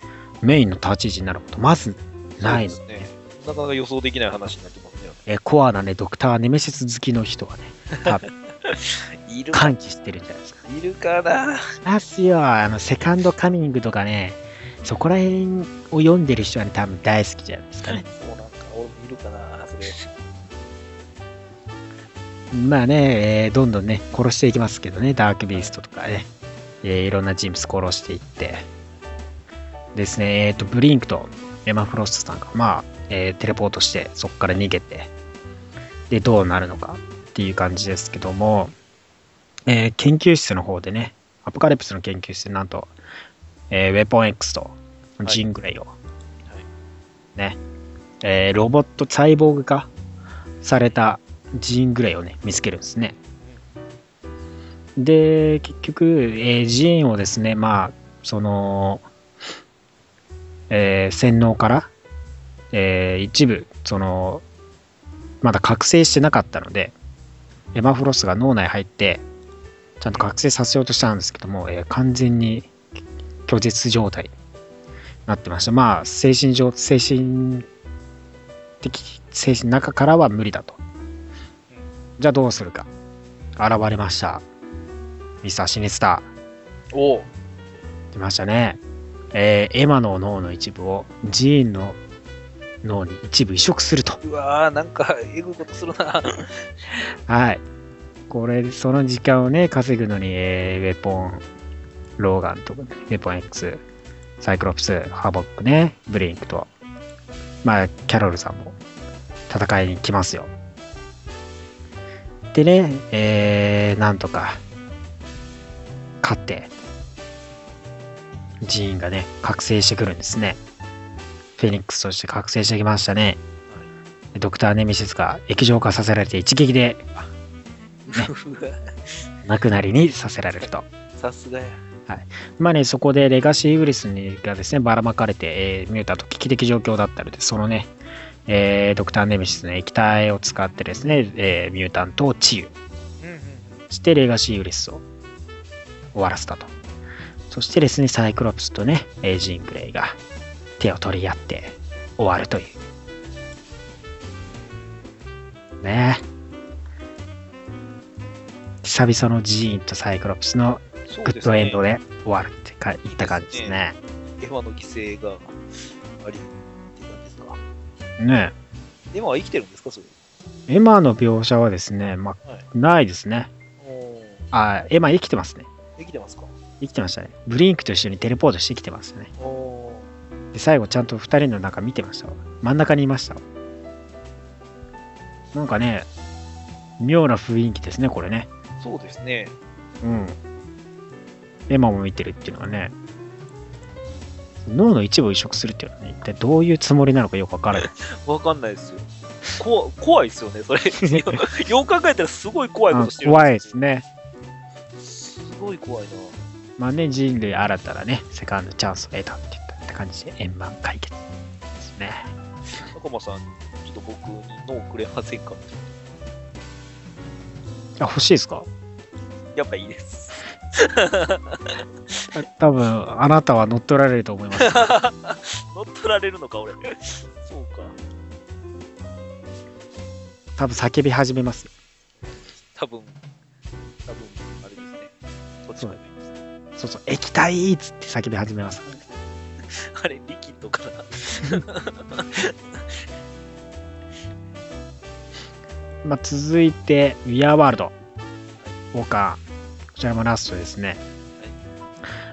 メインの立ち位置になること、まずないのそうですね。なかなか予想できない話になってますね。えーコアなね、ドクター・ネメシス好きの人はね、多分 いるか歓喜してるんじゃないですか。いるかなますよ、あの、セカンドカミングとかね、そこら辺を読んでる人はね、多分大好きじゃないですかね。そうなんか、俺いるかなそれ。まあね、えーどんどんね、殺していきますけどね、ダークビーストとかね、えーいろんな人物殺していって、ですね、えっ、と、ブリンクとエマ・フロストさんが、まあ、えーテレポートして、そこから逃げて、で、どうなるのかっていう感じですけども、えー研究室の方でね、アポカリプスの研究室でなんと、えーウェポン X とジングレイを、ね、えーロボット、サイボーグ化されたジーン・グレイをね、見つけるんですね。で、結局、えージーンをですね、まあ、その、えー洗脳から、えー一部、その、まだ覚醒してなかったので、エマ・フロスが脳内入って、ちゃんと覚醒させようとしたんですけども、えー完全に拒絶状態になってました。まあ、精神上、精神的、精神の中からは無理だと。じゃあどうするか。現れました。ミスター・シニスター。おお出ましたね。えーエマの脳の一部をジーンの脳に一部移植すると。うわーなんかえぐいことするなはい。これ、その時間をね、稼ぐのに、えーウェポン、ローガンとか、ウェポン X、サイクロプス、ハボックね、ブリンクと、まあ、キャロルさんも戦いに来ますよ。でね、えー、なんとか、勝って、ジーンがね、覚醒してくるんですね。フェニックスとして覚醒してきましたね。ドクター・ネメシスが液状化させられて一撃でうわ 亡くなりにさせられると。さすがやまあね、そこでレガシーウイルスにがですね、ばらまかれて、えーミュータンと危機的状況だったので、そのね、えードクター・ネメシスの液体を使ってですね、えーミュータントを治癒してレガシーウイルスを終わらせたと。そしてですね、サイクロプスとね、えージーン・グレイが手を取り合って終わるという。ねえ久々のジーンとサイクロプスのグッドエンドで終わるってか言った感じですね。エマの犠牲がありって感じですか？ねエマは生きてるんですか？それえエマの描写はですね、まあ、はいないですね。あ、エマ生きてますね。生きてますか？生きてましたね。ブリンクと一緒にテレポートしてきてましたね。おーで、最後ちゃんと二人の中見てましたわ。真ん中にいましたわ。なんかね、妙な雰囲気ですね、これね。そうですねうん。エマも見てるっていうのはね、脳の一部を移植するっていうのはね、一体どういうつもりなのかよくわからない。わかんないですよこ怖いですよねそれ よう考えたらすごい怖いことしてるうん怖いですね。すごい怖いなまあね、人類新たなね、セカンドチャンスを得たって感じで円満解決ですね。中間さんちょっと僕に脳くれませんかあ、欲しいですか？やっぱいいですあ 多分、あなたは乗っ取られると思います。乗っ取られるのか俺そうか多分叫び始めますよ。多分多分あれですねこっちもいいでそうそう、液体っつって叫び始めます。あれリキッドかな？まあ、続いて、ウィアーワールド。ウォーカー。こちらもラストですね。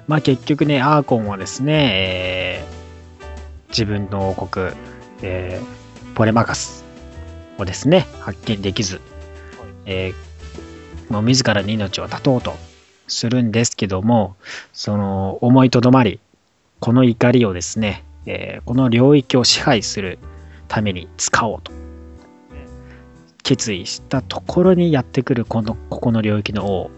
まあ結局ね、アーコンはですね、えー自分の王国、えーポレマカスをですね、発見できず、えーもう自らの命を絶とうとするんですけども、その思いとどまり、この怒りをですね、えーこの領域を支配するために使おうと。決意したところにやってくるこのここの領域の王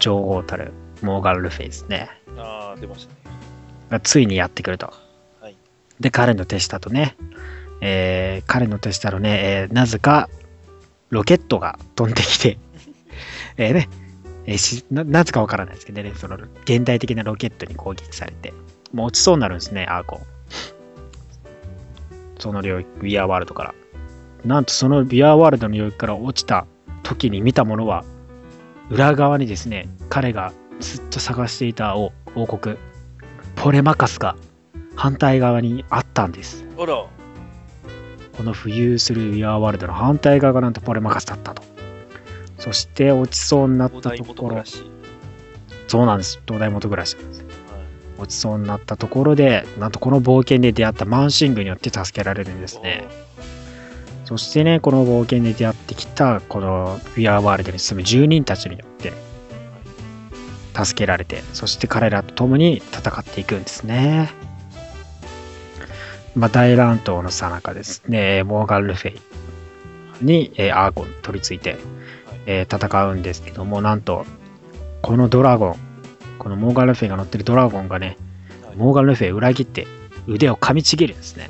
女王たるモーガン・ルフェイですね。ああ出ましたね。がついにやってくると。はい。で彼の手下とね、えー彼の手下のね、えーなぜかロケットが飛んできて えーねえーしななぜかわからないですけどねその現代的なロケットに攻撃されて。もう落ちそうになるんですねアーコンその領域ウィアーワールドから。なんとそのビアワールドの領域から落ちた時に見たものは裏側にですね彼がずっと探していた王王国。ポレマカスが反対側にあったんです。この浮遊するウィアーワールドの反対側がなんとポレマカスだったとそして落ちそうになったところそうなんです東大元暮らしなんですはい落ちそうになったところでなんとこの冒険で出会ったマンシングによって助けられるんですねそしてね、この冒険で出会ってきた、このウィアーワールドに住む住人たちによって、助けられて、そして彼らと共に戦っていくんですね。まあ、大乱闘の最中ですね、モーガン・ルフェイ。に、えーアーゴン取り付いて、えー戦うんですけども、なんと、このドラゴン、このモーガン・ルフェが乗ってるドラゴンがね、はいモーガン・ルフェを裏切って腕を噛みちぎるんですね。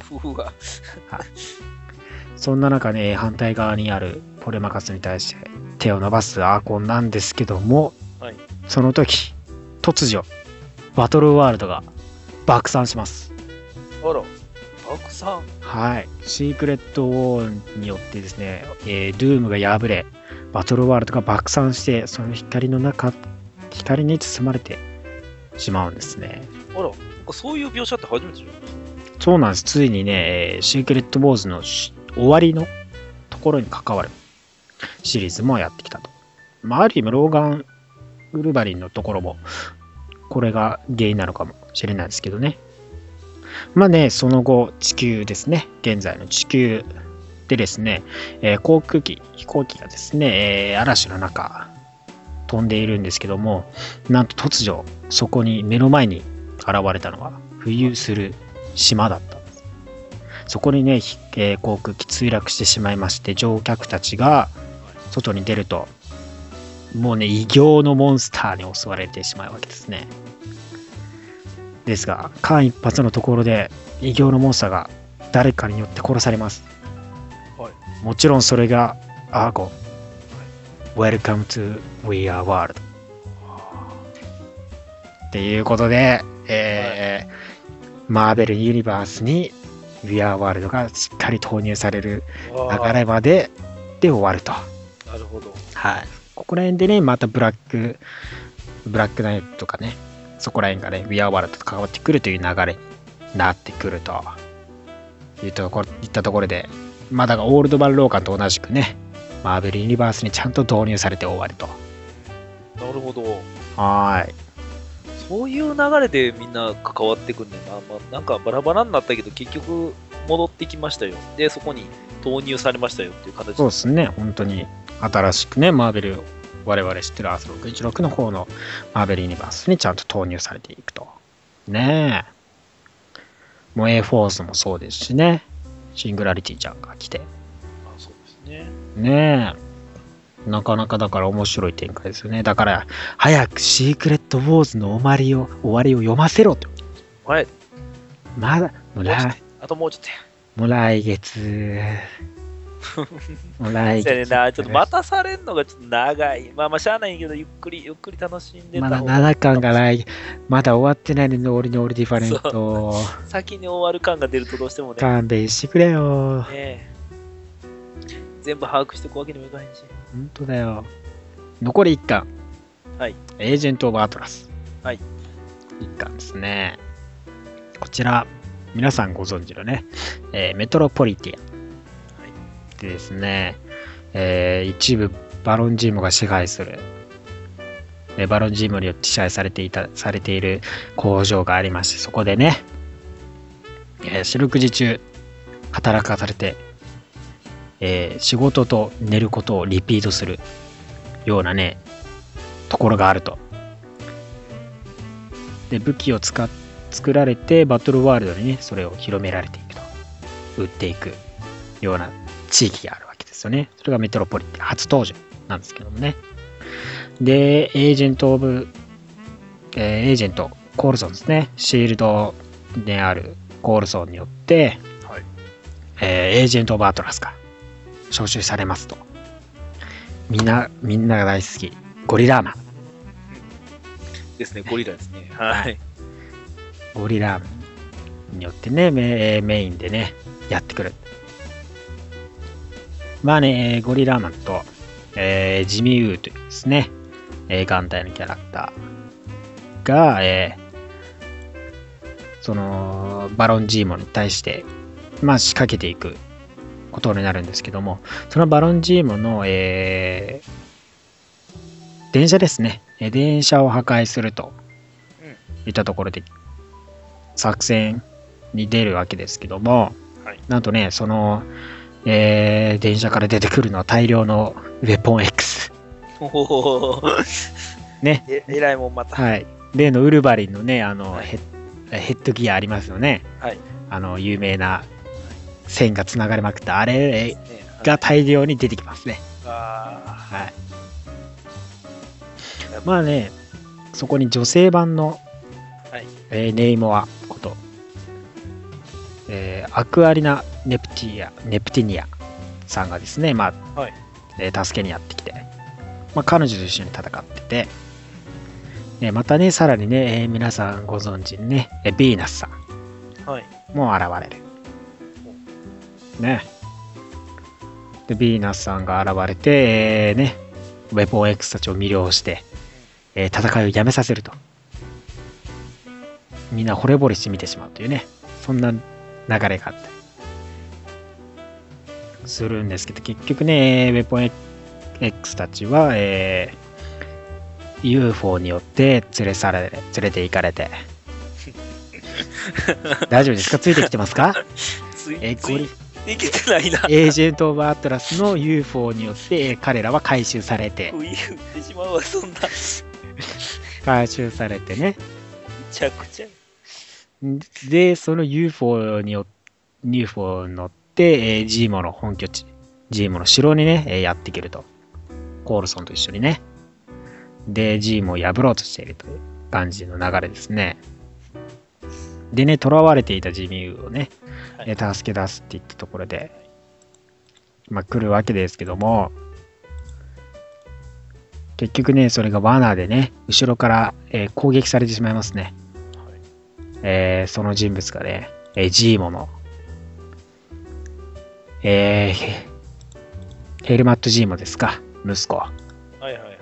そんな中ね、反対側にあるポレマカスに対して手を伸ばすアーコンなんですけども、はい。その時、突如、バトルワールドが爆散します。あら、爆散。はい。シークレットウォーによってですね、えードゥームが破れ、バトルワールドが爆散して、その光の中、光に包まれてしまうんですね。あら、なんかそういう描写って初めてじゃん。そうなんです。ついにね、えーシークレットウォーズのし終わりのところに関わるシリーズもやってきたと。まあ、ある意味、ローガン・ウルヴァリンのところも、これが原因なのかもしれないですけどね。まあね、その後、地球ですね。現在の地球でですね、えー航空機、飛行機がですね、えー嵐の中、飛んでいるんですけども、なんと突如、そこに目の前に現れたのが、浮遊する島だったんです。そこにね、えー航空機墜落してしまいまして、乗客たちが外に出ると、もうね、異形のモンスターに襲われてしまうわけですね。ですが、間一髪のところで、異形のモンスターが誰かによって殺されます。はいもちろんそれが、アーゴ。Welcome to We Are World。っていうことで、えーマーベルユニバースに We Are World がしっかり投入される流れまでで終わると。なるほど。はい。ここら辺でね、またブラック、ブラックナイトとかね、そこら辺がね、We Are World と関わってくるという流れになってくるというところ、いったところで、まあだからオールドバルローカンと同じくね、マーベルユニバースにちゃんと導入されて終わると。なるほど。はーい。そういう流れでみんな関わってくんねんな。まあ、なんかバラバラになったけど、結局戻ってきましたよ。で、そこに投入されましたよっていう形そうですね、本当に新しくね、マーベル、我々知ってるアース616の方のマーベルユニバースにちゃんと投入されていくと。ねえ。もう A フォースもそうですしね、シングラリティちゃんが来て。あそうですね。ねえ。なかなかだから面白い展開ですよね。だから、早くシークレットウォーズの終わりを、終わりを読ませろと。はい。まだ、もう。来あともうちょっとや。もう。来月。来月。ね。ちょっと待たされんのがちょっと長い。まあまあ、しゃあないけど、ゆっくり、ゆっくり楽しんでまだた方が7巻が来、まだ終わってないのに、ノリノリディファレント。先に終わる感が出るとどうしてもね。勘弁してくれよ。ねえ全部把握していくわけにもいかへんし。本当だよ。残り1巻。はい。エージェント・オブ・アトラス。はい。1巻ですね。こちら、皆さんご存知のね、えーメトロポリティアでですね、えー一部バロンジーモが支配する、えバロンジーモによって支配されていた、されている工場がありまして、そこでね、えー四六時中働かされて、えー仕事と寝ることをリピートするようなね、ところがあると。で、武器を使っ作られて、バトルワールドにね、それを広められていくと。売っていくような地域があるわけですよね。それがメトロポリティ初登場なんですけどもね。で、エージェント・オブ、えーエージェント、コールソンですね。シールドであるコールソンによって、はい。えーエージェント・オブ・アトラスが招集されますと。みんな、みんなが大好き、ゴリラーマン。ですね、ゴリラですね。はい。ゴリラーマンによってね、メメインでね、やってくる。まあね、ゴリラーマンと、えージミー・ウーというですね、えー眼帯のキャラクターが、えーその、バロンジーモンに対して、まあ仕掛けていくことになるんですけども、そのバロンジーモンの、えー電車ですね。えー電車を破壊するといったところで作戦に出るわけですけども、はいなんとね、その、えー電車から出てくるのは大量のウェポン X。おお。ね。え、えらいもんまた。はい。例のウルヴァリンのね、あの、はいヘッヘッドギアありますよね。はい。あの、有名な線がつながれまくった、あれ、が大量に出てきますね。あはい。まあね、そこに女性版の、はいえーネイモアえーアクアリナ・ネプティア、ネプティニアさんがですね、まあ、はいえー助けにやってきて、まあ、彼女と一緒に戦ってて、ね、またね、さらにね、えー皆さんご存知にね、えービーナスさんはい。も現れる。ね。で、ビーナスさんが現れて、えーね、ウェポン X たちを魅了して、えー戦いをやめさせると。みんな惚れ惚れして見てしまうというね、そんな流れがあったりするんですけど、結局ね、ウェポン X たちは、えー UFO によって連れ去られ、連れて行かれて、大丈夫ですか？ついてきてますか？ついえーついていけてないな。エージェント・オブ・アトラスの UFO によってえー彼らは回収されて、回収されてね。ちゃくちゃ。で、その UFO によ UFO に乗って、えージーモの本拠地、ジーモの城にね、えーやってくると。コールソンと一緒にね。で、ジーモを破ろうとしているという感じの流れですね。でね、囚われていたジミーをね、はいえー助け出すっていったところで、まあ来るわけですけども、結局ね、それが罠でね、後ろから、えー攻撃されてしまいますね。えーその人物がね、えージーモの、えーヘヘルマット・ジーモですか、息子。はいはいはい。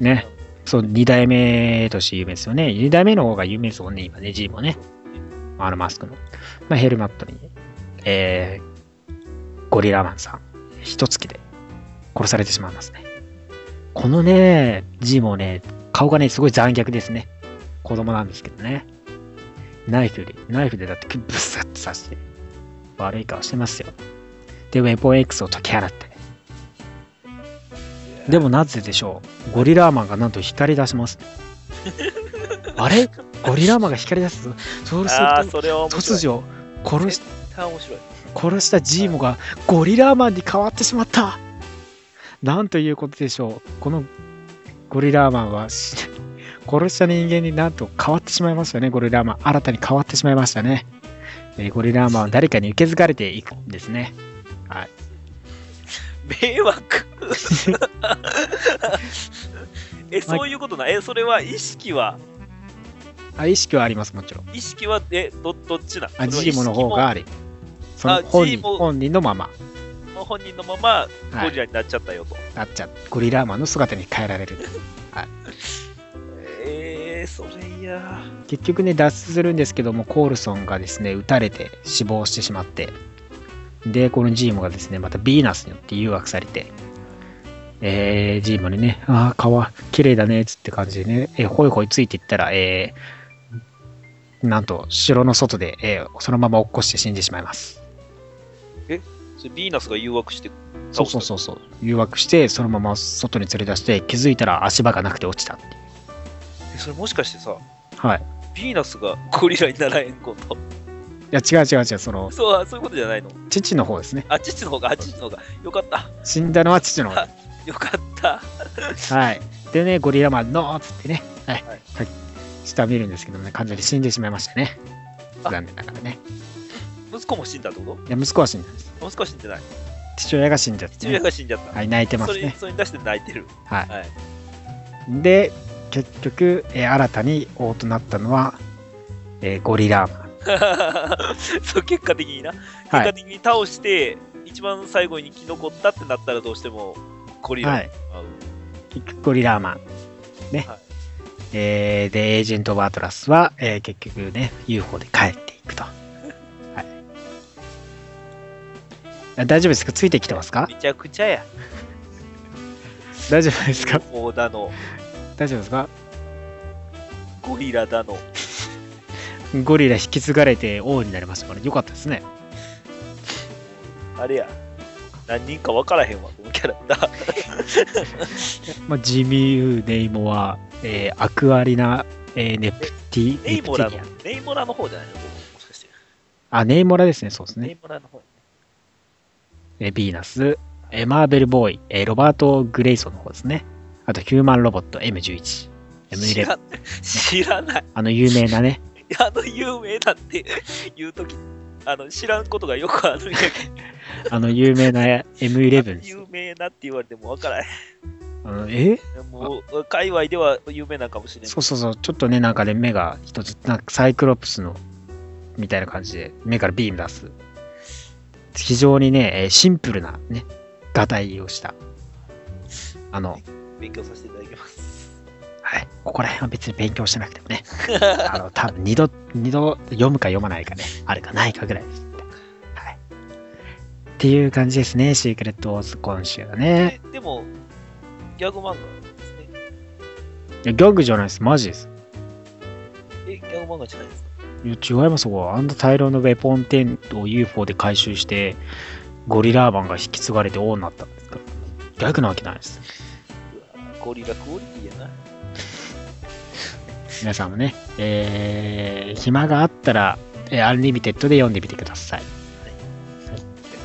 ね。そう、二代目として有名ですよね。二代目の方が有名ですもんね、今ね、ジーモね。あのマスクの。まあ、ヘルマットに、えー、ゴリラマンさん、一月で殺されてしまいますね。このね、ジーモね、顔がね、すごい残虐ですね。子供なんですけどね。ナイフで、ナイフでだってブスッと刺して、悪い顔してますよ。で、ウェポン X を解き放って。でもなぜでしょう？ゴリラーマンがなんと光り出します。あれ？ゴリラーマンが光り出すそうすると。突如殺し絶対面白い。殺したジーモがゴリラーマンに変わってしまったなんということでしょうこのゴリラーマンはし殺した人間になんと変わってしまいましたねゴリラーマン。新たに変わってしまいましたね、えーゴリラーマンは誰かに受け継がれていくんですね。はい。迷惑。え、そういうことな。え、それは意識は、あ意識はありますもちろん。意識は、え、どどっちなあジーモの方があるそのあ本人本人のまま。本人のままはいゴリラになっちゃったよと。なっちゃうゴリラーマンの姿に変えられるえー、それいや結局ね脱出するんですけどもコールソンがですね撃たれて死亡してしまって。でこのジーモがですねまたヴィーナスによって誘惑されて。えー、ジーモにねああ川綺麗だねっつって感じでね、えーほいほいついていったらえー、なんと城の外で、えーそのまま落っこして死んでしまいます。それヴィーナスが誘惑してそうそうそうそう。誘惑してそのまま外に連れ出して気づいたら足場がなくて落ちたっていう。えそれもしかしてさ、はいヴィーナスがゴリラにならへんこと？いや違う違う違うそのそう、そういうことじゃないの？父の方ですねあ、父の方が、あ、父の方が。よかった。死んだのは父の方よかった。はい。でね、ゴリラマンのーっつってね、はい。はいはい下見るんですけどね、完全に死んでしまいましたね。あ残念ながらね。息子も死んだってこいや、息子は死んだんです。と息子は死んでない。父親が死んじゃって、父親ね。が死んじゃった。はい、泣いてまそれすね。それに出して泣いてる。ははい。い。で、結局、えー新たに王となったのは、えーゴリラマン。そう、結果的にな。結はい果的に倒して、一番最後に生き残ったってなったらどうしてもゴリラにはい。合う。結局、ゴリラマン。ね。はいえーで、エージェント・オブ・アトラスは、えー結局ね、UFO で帰っていくと。はい。あ大丈夫ですか？ついてきてますか？めちゃくちゃや。大丈夫ですか？UFO だの、大丈夫ですか？ゴリラだの。ゴリラ引き継がれて王になりましたから、よかったですね。あれや。何人か分からへんわ、このキャラクター。まあ、ジミー・ネイモは、えーアクアリナ、えーネプティ、ネイモラのネイモラの方じゃないの？もしかして。あ、ネイモラですね、そうですね。ネイモラの方。えー、ヴィーナス、えー、マーベルボーイ、えー、ロバート・グレイソンの方ですね。あと、ヒューマンロボット M11、知 M11 ら、知らない。あの有名なね、あの有名だって言うとき、あの知らんことがよくあるんやけ あの有名な M11 ど、ですよ。有名なって言われてもわからへん。あのえ？もう、界隈では有名なのかもしれない。そうそうそう、ちょっとね、なんかね、目が一つ、なんかサイクロプスの、みたいな感じで、目からビーム出す。非常にね、えーシンプルなね、画体をした。あの、勉強させていただきます。はい、ここら辺は別に勉強してなくてもね、あの、多分二度、二度読むか読まないかね、あるかないかぐらいです。はい。っていう感じですね、シークレットウォーズ今週はね。えでも、ギャグ漫画ですね。いや、ギャグじゃないです、マジです。え、ギャグ漫画じゃないですか？いや、違いますよ。あんな大量のウェポンテンを UFO で回収して、ゴリラーマンが引き継がれて王になったんですから。ギャグなわけないです。ゴリラクオリティやな。皆さんもね、えー、暇があったら、えーアンリミテッドで読んでみてください。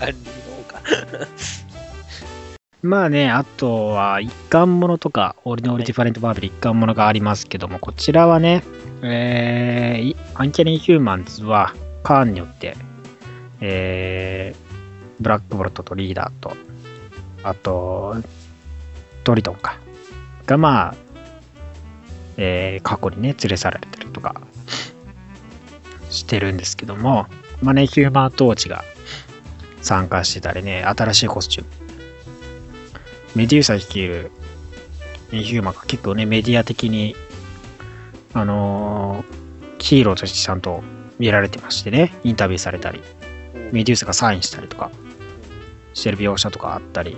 アンリの方か。まあね、あとは一貫ものとか、オールノールディファレントバーベル一貫ものがありますけども、こちらはね、えー、いアンキャリー・ヒューマンズはカーンによって、えー、ブラックボルトとリーダーと、あと、トリトンか、がまあ、えー、過去にね、連れ去られてるとか、してるんですけども、まあね、ヒューマントーチが参加してたりね、新しいコスチューム、メデューサ率いるヒューマンが結構ね、メディア的に、あのーヒーローとしてちゃんと見られてましてね、インタビューされたり、メデューサがサインしたりとかしてる描写とかあったり、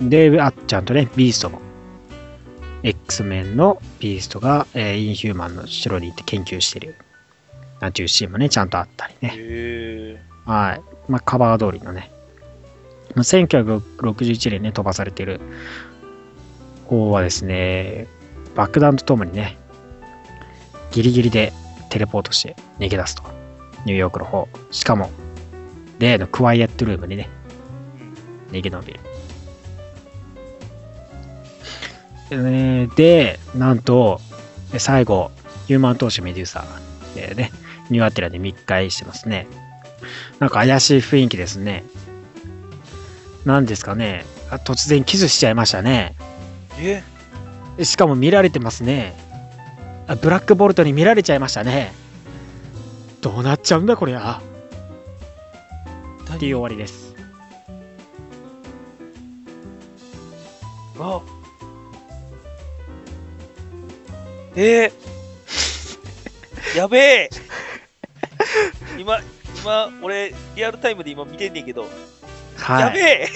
で、あちゃんとね、ビーストも、X メンのビーストが、えーインヒューマンの城に行って研究してる、なんていうシーンもね、ちゃんとあったりね。へはい。まあ、カバー通りのね。まあ1961年ね、飛ばされてる方はですね、爆弾とともにね、ギリギリでテレポートして逃げ出すと。ニューヨークの方。しかも、例のクワイエットルームにね、逃げ延びる。でねで、なんと、え最後、ヒューマン投手メデューサでね、ニューアテラで密会してますね。なんか怪しい雰囲気ですね。なんですかね。あ突然キスしちゃいましたね。え？えしかも見られてますね。あブラックボルトに見られちゃいましたね。どうなっちゃうんだこりゃ。っていう終わりです。あえー、やべえ今、今、俺、リアルタイムで今見てんねんけど、はい。やべえ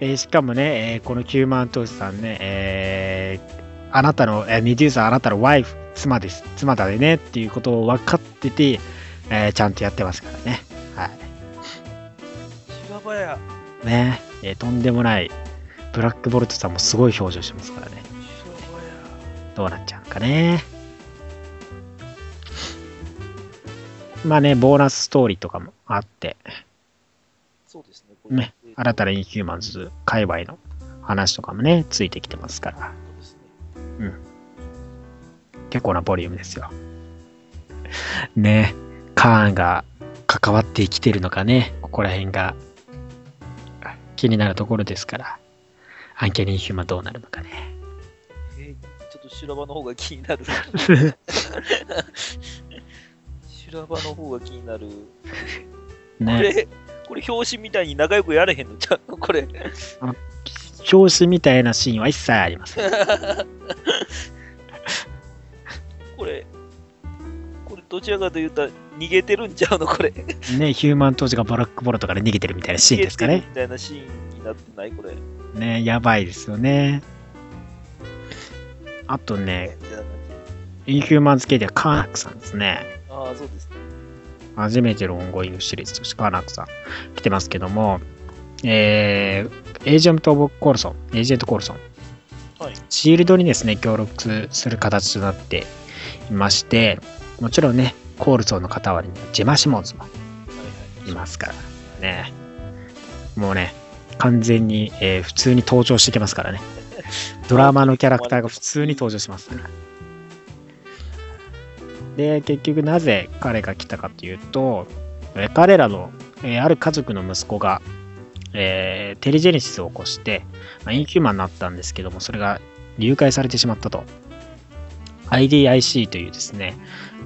えーしかもね、えーこのキューマントースさんね、えーあなたの、えーメデューサーあなたのワイフ、妻です、妻だねっていうことを分かってて、えーちゃんとやってますからね。はい。ね、えーとんでもない、ブラックボルトさんもすごい表情してますからね。どうなっちゃうかね。まあね、ボーナスストーリーとかもあって、そうですね。ね、新たなインヒューマンズ界隈の話とかもね、ついてきてますから、そうですね結構なボリュームですよ。ね、カーンが関わって生きてるのかね、ここら辺が気になるところですから、アンキャニーヒューマンどうなるのかね。修羅場の方が気になる。修羅場の方が気になる。こね、れ、これ表紙みたいに仲良くやれへんの？じゃこれ。表紙みたいなシーンは一切ありません。これ、これどちらかというと逃げてるんちゃうの？これ。ね、ヒューマン当時がブラックボルトから逃げてるみたいなシーンですかね。みたいなシーンになってない？これ。ね、やばいですよね。あとね、インヒューマンズ系ではカーナックさんですね。じああ、そうですね。初めてのオンゴイングシリーズとしてカーナックさん来てますけども、えー、エージェント・コールソン、エージェント・コールソン、はい。シールドにですね、協力する形となっていまして、もちろんね、コールソンの傍りにはジェマ・シモンズもいますからね。もうね、完全に、えー普通に登場してきますからね。ドラマのキャラクターが普通に登場しますから。で、結局なぜ彼が来たかというと、え彼らの、えある家族の息子が、えーテレジェネシスを起こして、まあ、インヒューマンになったんですけども、それが誘拐されてしまったと。IDIC というですね、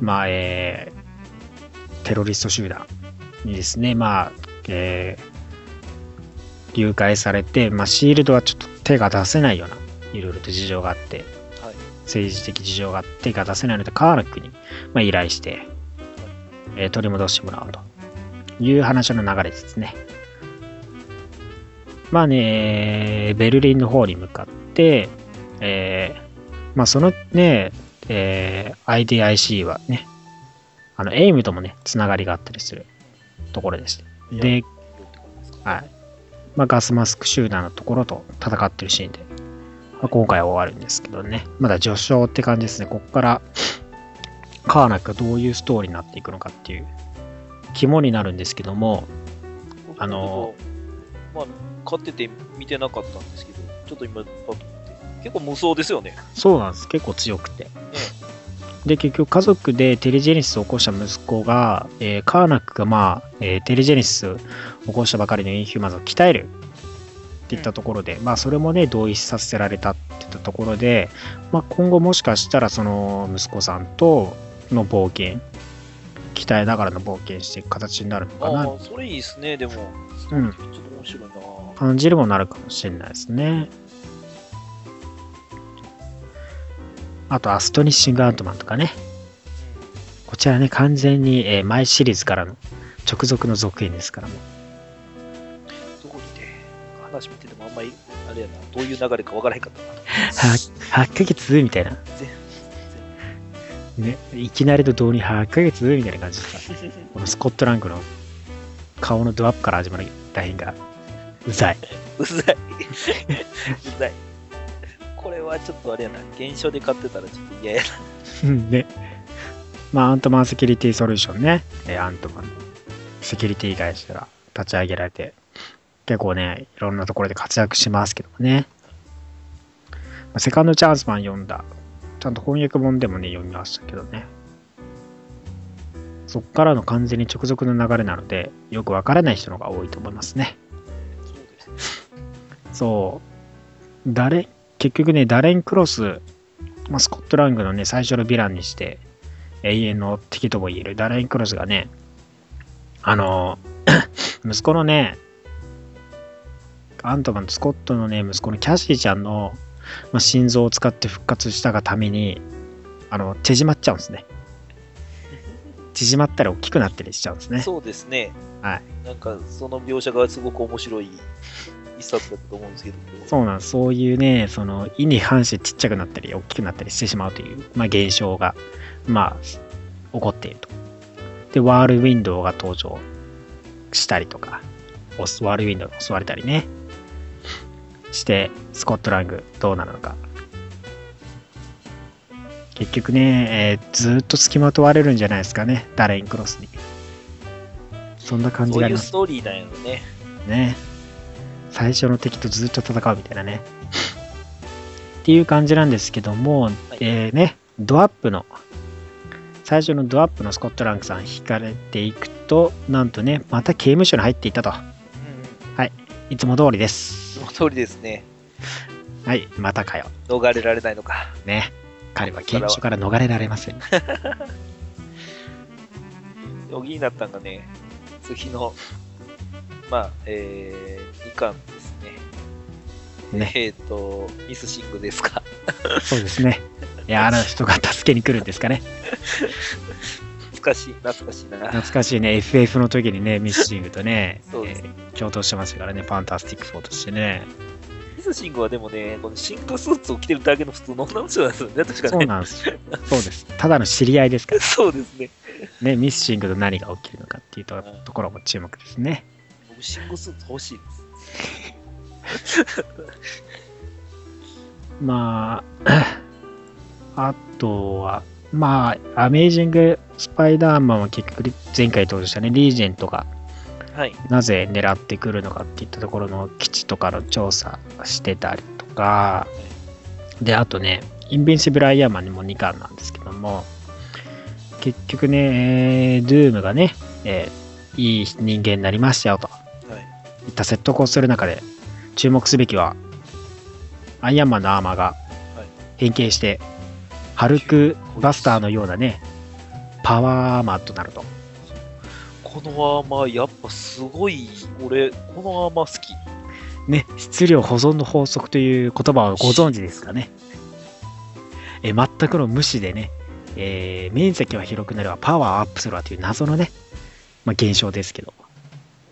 まあ、えーテロリスト集団にですね、まあ、えー誘拐されて、まあ、シールドはちょっと手が出せないような、いろいろと事情があって、はい。政治的事情があって手が出せないので、カーナックに、まあ、依頼して、えー取り戻してもらおうという話の流れですね。まあね、ベルリンの方に向かって、えーまあそのね、えー IDIC はね、あの、エイムともね、つながりがあったりするところでして。で、はい。まあ、ガスマスク集団のところと戦ってるシーンで、まあ今回は終わるんですけどね、まだ序章って感じですね。ここから、カーナックがどういうストーリーになっていくのかっていう肝になるんですけども、あのまあ、買ってて見てなかったんですけど、ちょっと今、パッと結構無双ですよね。そうなんです。結構強くて。で、結局家族でテレジェネシスを起こした息子が、えーカーナックがまあ、えーテレジェネシスを起こしたばかりのインヒューマンズを鍛えるっていったところで、まあそれもね、同意させられたっていったところで、まあ今後もしかしたらその息子さんとの冒険、鍛えながらの冒険していく形になるのかなそれいいですね、でも。うんちょっと面白いな。感じるもなるかもしれないですね。あと、アストニッシングアントマンとかね。こちらね、完全に、えー前シリーズからの直属の続編ですからも。ね、話見ててもあんまり、あれやな、どういう流れかわからへんかったな。8, 8ヶ月みたいな。全ね、いきなりの導入8ヶ月みたいな感じでさ。このスコットランクの顔のドアップから始まるラインがうざい。うざい。うざい。これはちょっとあれやな、現象で買ってたらちょっと嫌やな。うんね。まあ、アントマンセキュリティソリューションね。えーアントマンのセキュリティ会社が立ち上げられて、結構ね、いろんなところで活躍しますけどもね。セカンドチャンスマン読んだ。ちゃんと翻訳本でもね、読みましたけどね。そっからの完全に直属の流れなので、よくわからない人の方が多いと思いますね。そうです。そう。ダレ結局ね、ダレン・クロス、まあ、スコットラングのね、最初のヴィランにして、永遠の敵とも言えるダレン・クロスがね、あの、息子のね、アントマンとスコットのね、息子のキャシーちゃんの、まあ、心臓を使って復活したがために、あの、縮まっちゃうんですね。縮まったり大きくなったりしちゃうんですね。そうですね。はい。なんか、その描写がすごく面白い一冊だったと思うんですけど。そうなんそういうね、その意に反してちっちゃくなったり、大きくなったりしてしまうという、まあ、現象が、まあ、起こっていると。で、ワールウィンドウが登場したりとか、ワールウィンドウが襲われたりね、して、スコットラングどうなるのか。結局ね、えーずーっと付きまとわれるんじゃないですかね、ダレインクロスに。そんな感じそうがありますいうストーリーなんやろね。ね。最初の敵とずっと戦うみたいなね。っていう感じなんですけども、えーね、ドアップの、最初のドアップのスコットランクさん引かれていくと、なんとね、また刑務所に入っていたと。うんうん。いつも通りです。その通りですね。はい、またかよ。逃れられないのか。ね。彼は刑務所から逃れられません。おぎになったんがね、次の、まあ、えー、2巻ですね。ねえっ、と、ミスシングですか。そうですね。いや、あの人が助けに来るんですかね。懐かしい、懐かしいな。懐かしいね、FF の時にね、ミスシングとね、そうですえー共闘してましたからね、ファンタスティック4としてね。ミスシングはでもね、このシングスーツを着てるだけの普通の女の人なんですよね、確かそうね。なんですよ。そうです。ただの知り合いですから そうですね。ね、ミスシングと何が起きるのかっていうとところも注目ですね。僕、シングスーツ欲しいです。まあ、あとは、まあ、アメイジング・スパイダーマンは結局前回登場したね、リージェントが、はい。なぜ狙ってくるのかっていったところの基地とかの調査してたりとか、で、あとね、インビンシブル・アイアンマンにも2巻なんですけども、結局ね、えードゥームがね、えーいい人間になりましたよと。はい。いった説得をする中で、注目すべきは、アイアンマンのアーマーが変形して、ハルクバスターのようなね、パワーアーマーとなると。このアーマー、やっぱすごい、俺、このアーマー好き。ね、質量保存の法則という言葉をご存知ですかね。え全くの無視でね、えー面積は広くなればパワーアップするわという謎のね、まあ、現象ですけど。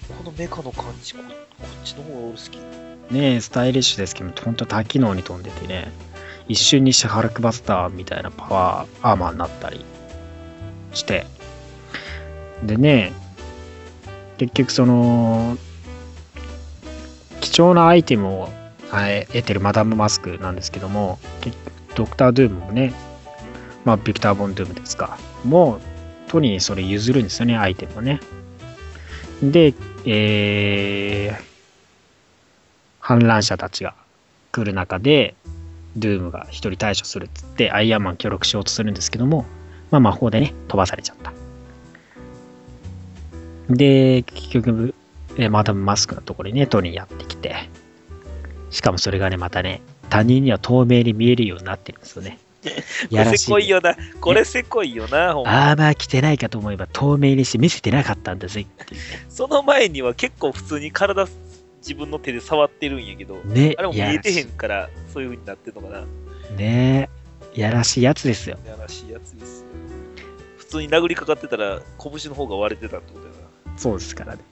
このメカの感じ、ここっちの方が俺好き。ねスタイリッシュですけど、本当多機能に飛んでてね、一瞬にしてハルクバスターみたいなパワーアーマーになったりして、でね、結局その、貴重なアイテムを得てるマダムマスクなんですけども、ドクター・ドゥームもね、まあ、ビクター・ボン・ドゥームですか、もう、トニーにそれ譲るんですよね、アイテムをね。で、えー、反乱者たちが来る中で、ドゥームが一人対処するっつって、アイアンマン協力しようとするんですけども、まあ魔法でね、飛ばされちゃった。で、結局、えマダムマスクのところにね、トニーやってきて、しかもそれがね、またね、他人には透明に見えるようになってるんですよね。これせこいよな。これせこいよな、ほんま。アーマー着てないかと思えば透明にして見せてなかったんだぜっていう その前には結構普通に体、自分の手で触ってるんやけど、ね。ねあれも見えてへやんから、そういう風になってんのかな。ねやらしいやつですよ。やらしいやつですよ。普通に殴りかかってたら、拳の方が割れてたってことやな。そうですからね。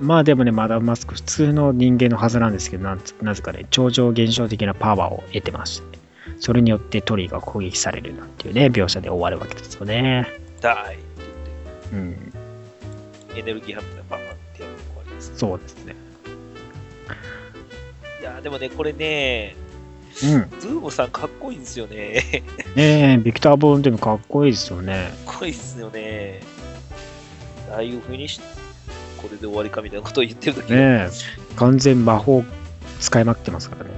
まあでもね、マダムマスク普通の人間のはずなんですけど、なぜかね、超常現象的なパワーを得てまして、それによってトリーが攻撃されるなんていうね、描写で終わるわけですよね。ダイってうん、言って、エネルギーハンプでバンバンってやるのがあります。そうですね。でもね、これね、うん。ズームさんかっこいいんですよね。ねえ、ビクター・ボーンでもかっこいいですよね。かっこいいっすよね。ああいう風にし、これで終わりかみたいなことを言ってるときねえ、完全魔法使いまくってますからね。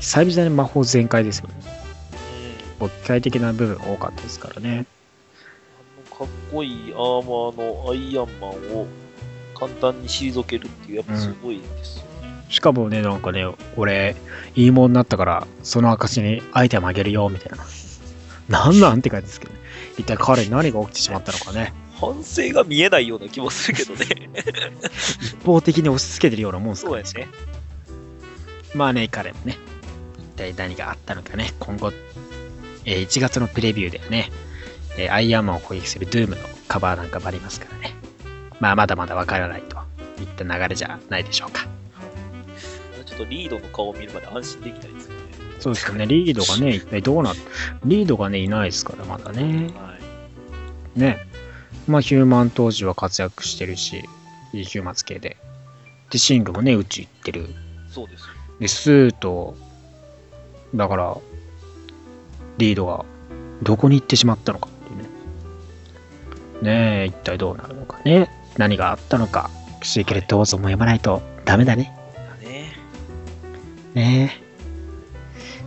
久々に魔法全開ですよね。うん機械的な部分多かったですからね。かっこいいアーマーのアイアンマンを簡単に退けるっていう、やっぱすごいですよね。しかもね、なんかね、俺、いいもんになったから、その証にアイテムあげるよ、みたいな。なんなんって感じですけどね。一体彼に何が起きてしまったのかね。反省が見えないような気もするけどね。一方的に押し付けてるようなもんですからそうやね。まあね、彼もね、一体何があったのかね、今後、えー1月のプレビューではね、えーアイアンマンを攻撃するドゥームのカバーなんかもありますからね。まあ、まだまだわからないといった流れじゃないでしょうか。とリードの顔を見るまで安心できないですよね。そうですよね、リードがね、一体どうなっリードがね、いないですから、まだね。はい。ね。まあ、ヒューマン当時は活躍してるし、ヒューマンズ系で。で、シングもね、宇宙行ってる。そうですよ。で、スーと、だから、リードがどこに行ってしまったのかっていうね。ねえ、一体どうなるのかね。何があったのか。シークレットウォーズも読まないとダメ。だね。ねえ。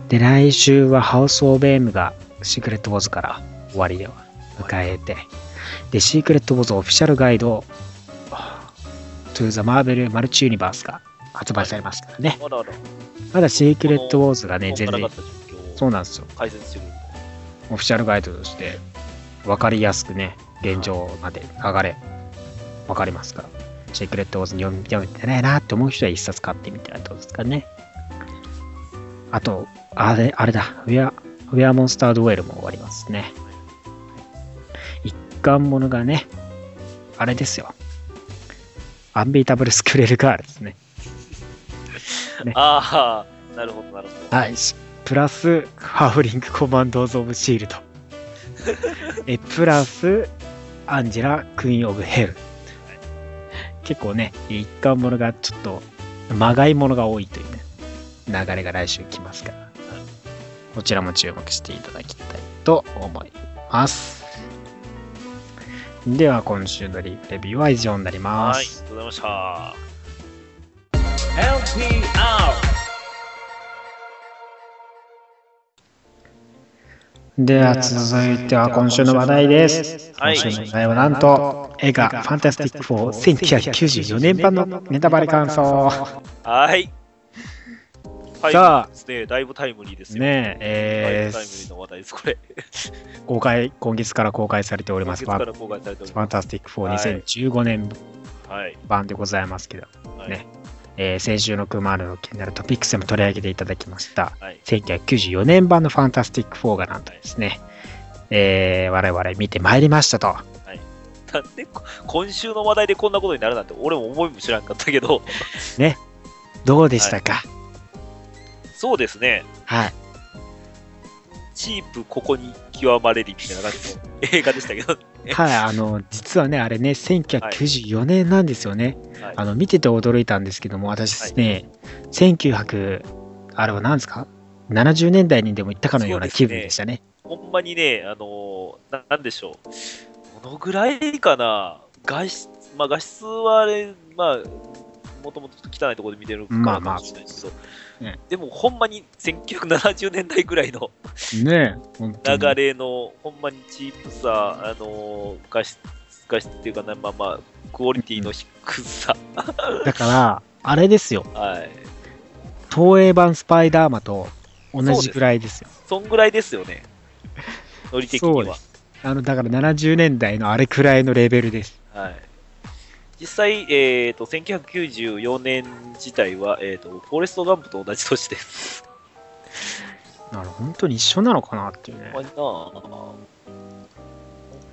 で、来週はハウス・オブ・エムがシークレット・ウォーズから終わりでは迎えて、で、シークレット・ウォーズオフィシャルガイド、トゥ・ザ・マーベル・マルチ・ユニバースが発売されますからね。まだあら、まだシークレット・ウォーズがね、全然そうなんですよ。解説してる。オフィシャルガイドとして、わかりやすくね、現状まで流れ、わかりますから。シークレット・ウォーズに読みてないなって思う人は一冊買ってみたらどうですかね。あと、あれ、あれだ、ウェア、ウェアモンスタードウェルも終わりますね。一巻ものがね、あれですよ。アンビータブルスクレルガールですね。ああ、なるほど、なるほど。はい。しプラス、ハーフリングコマンドーズ・オブ・シールド。え、プラス、アンジェラ・クイーン・オブ・ヘル。結構ね、一貫ものがちょっと、まがいものが多いというね、流れが来週来ますから、こちらも注目していただきたいと思います。では、今週のリレビューは以上になりまはい、ありす。がとうございました。LPR では、続いては今週の話題です。はい今週の話題はなんと、映画、ファンタスティック4、1994年版のネタバレ感想。はい。タイムリさあーですね。だいぶタイムリーですよ。ねえ、えぶタイムリーの話題です、これ。ー 公開、今月から公開されております、ファン今月から公開されておりまファンタスティック4、2015年。版でございますけど、はい。ねえー先週のクマールの気になるトピックスでも取り上げていただきました、はい。1994年版のファンタスティック4がなんとですね、えー我々見てまいりましたと。なんでこ今週の話題でこんなことになるなんて俺も思いも知らんかったけど、どうでしたか？そうですね。はい。チープここに極まれりみたいな感じの映画でしたけど、ね、はい、あの、実はね、あれね、1994年なんですよね。はいあの、見てて驚いたんですけども、私ですね、1900、あれは何ですか ?70 年代にでも行ったかのような気分でしたね。ほんまにね、あのーななんでしょう。どのぐらいかな、画質、まあ画質はあれ、まあ、もともと汚いところで見てるかもしれないですけど、まあねでもほんまに1970年代ぐらいのね流れの、ほんまにチープさ、あのー画質、画質っていうかな、まあまあ、クオリティの低さ、だから、あれですよ。はい。東映版スパイダーマと同じぐらいですよ。そんぐらいですよね。ノリ的にはそうで。あの、だから70年代のあれくらいのレベルです。はい。実際、えっ、と、1994年自体は、えっ、と、フォレストガンプと同じ年です。なる本当に一緒なのかなっていうねほん。まになぁ。ほん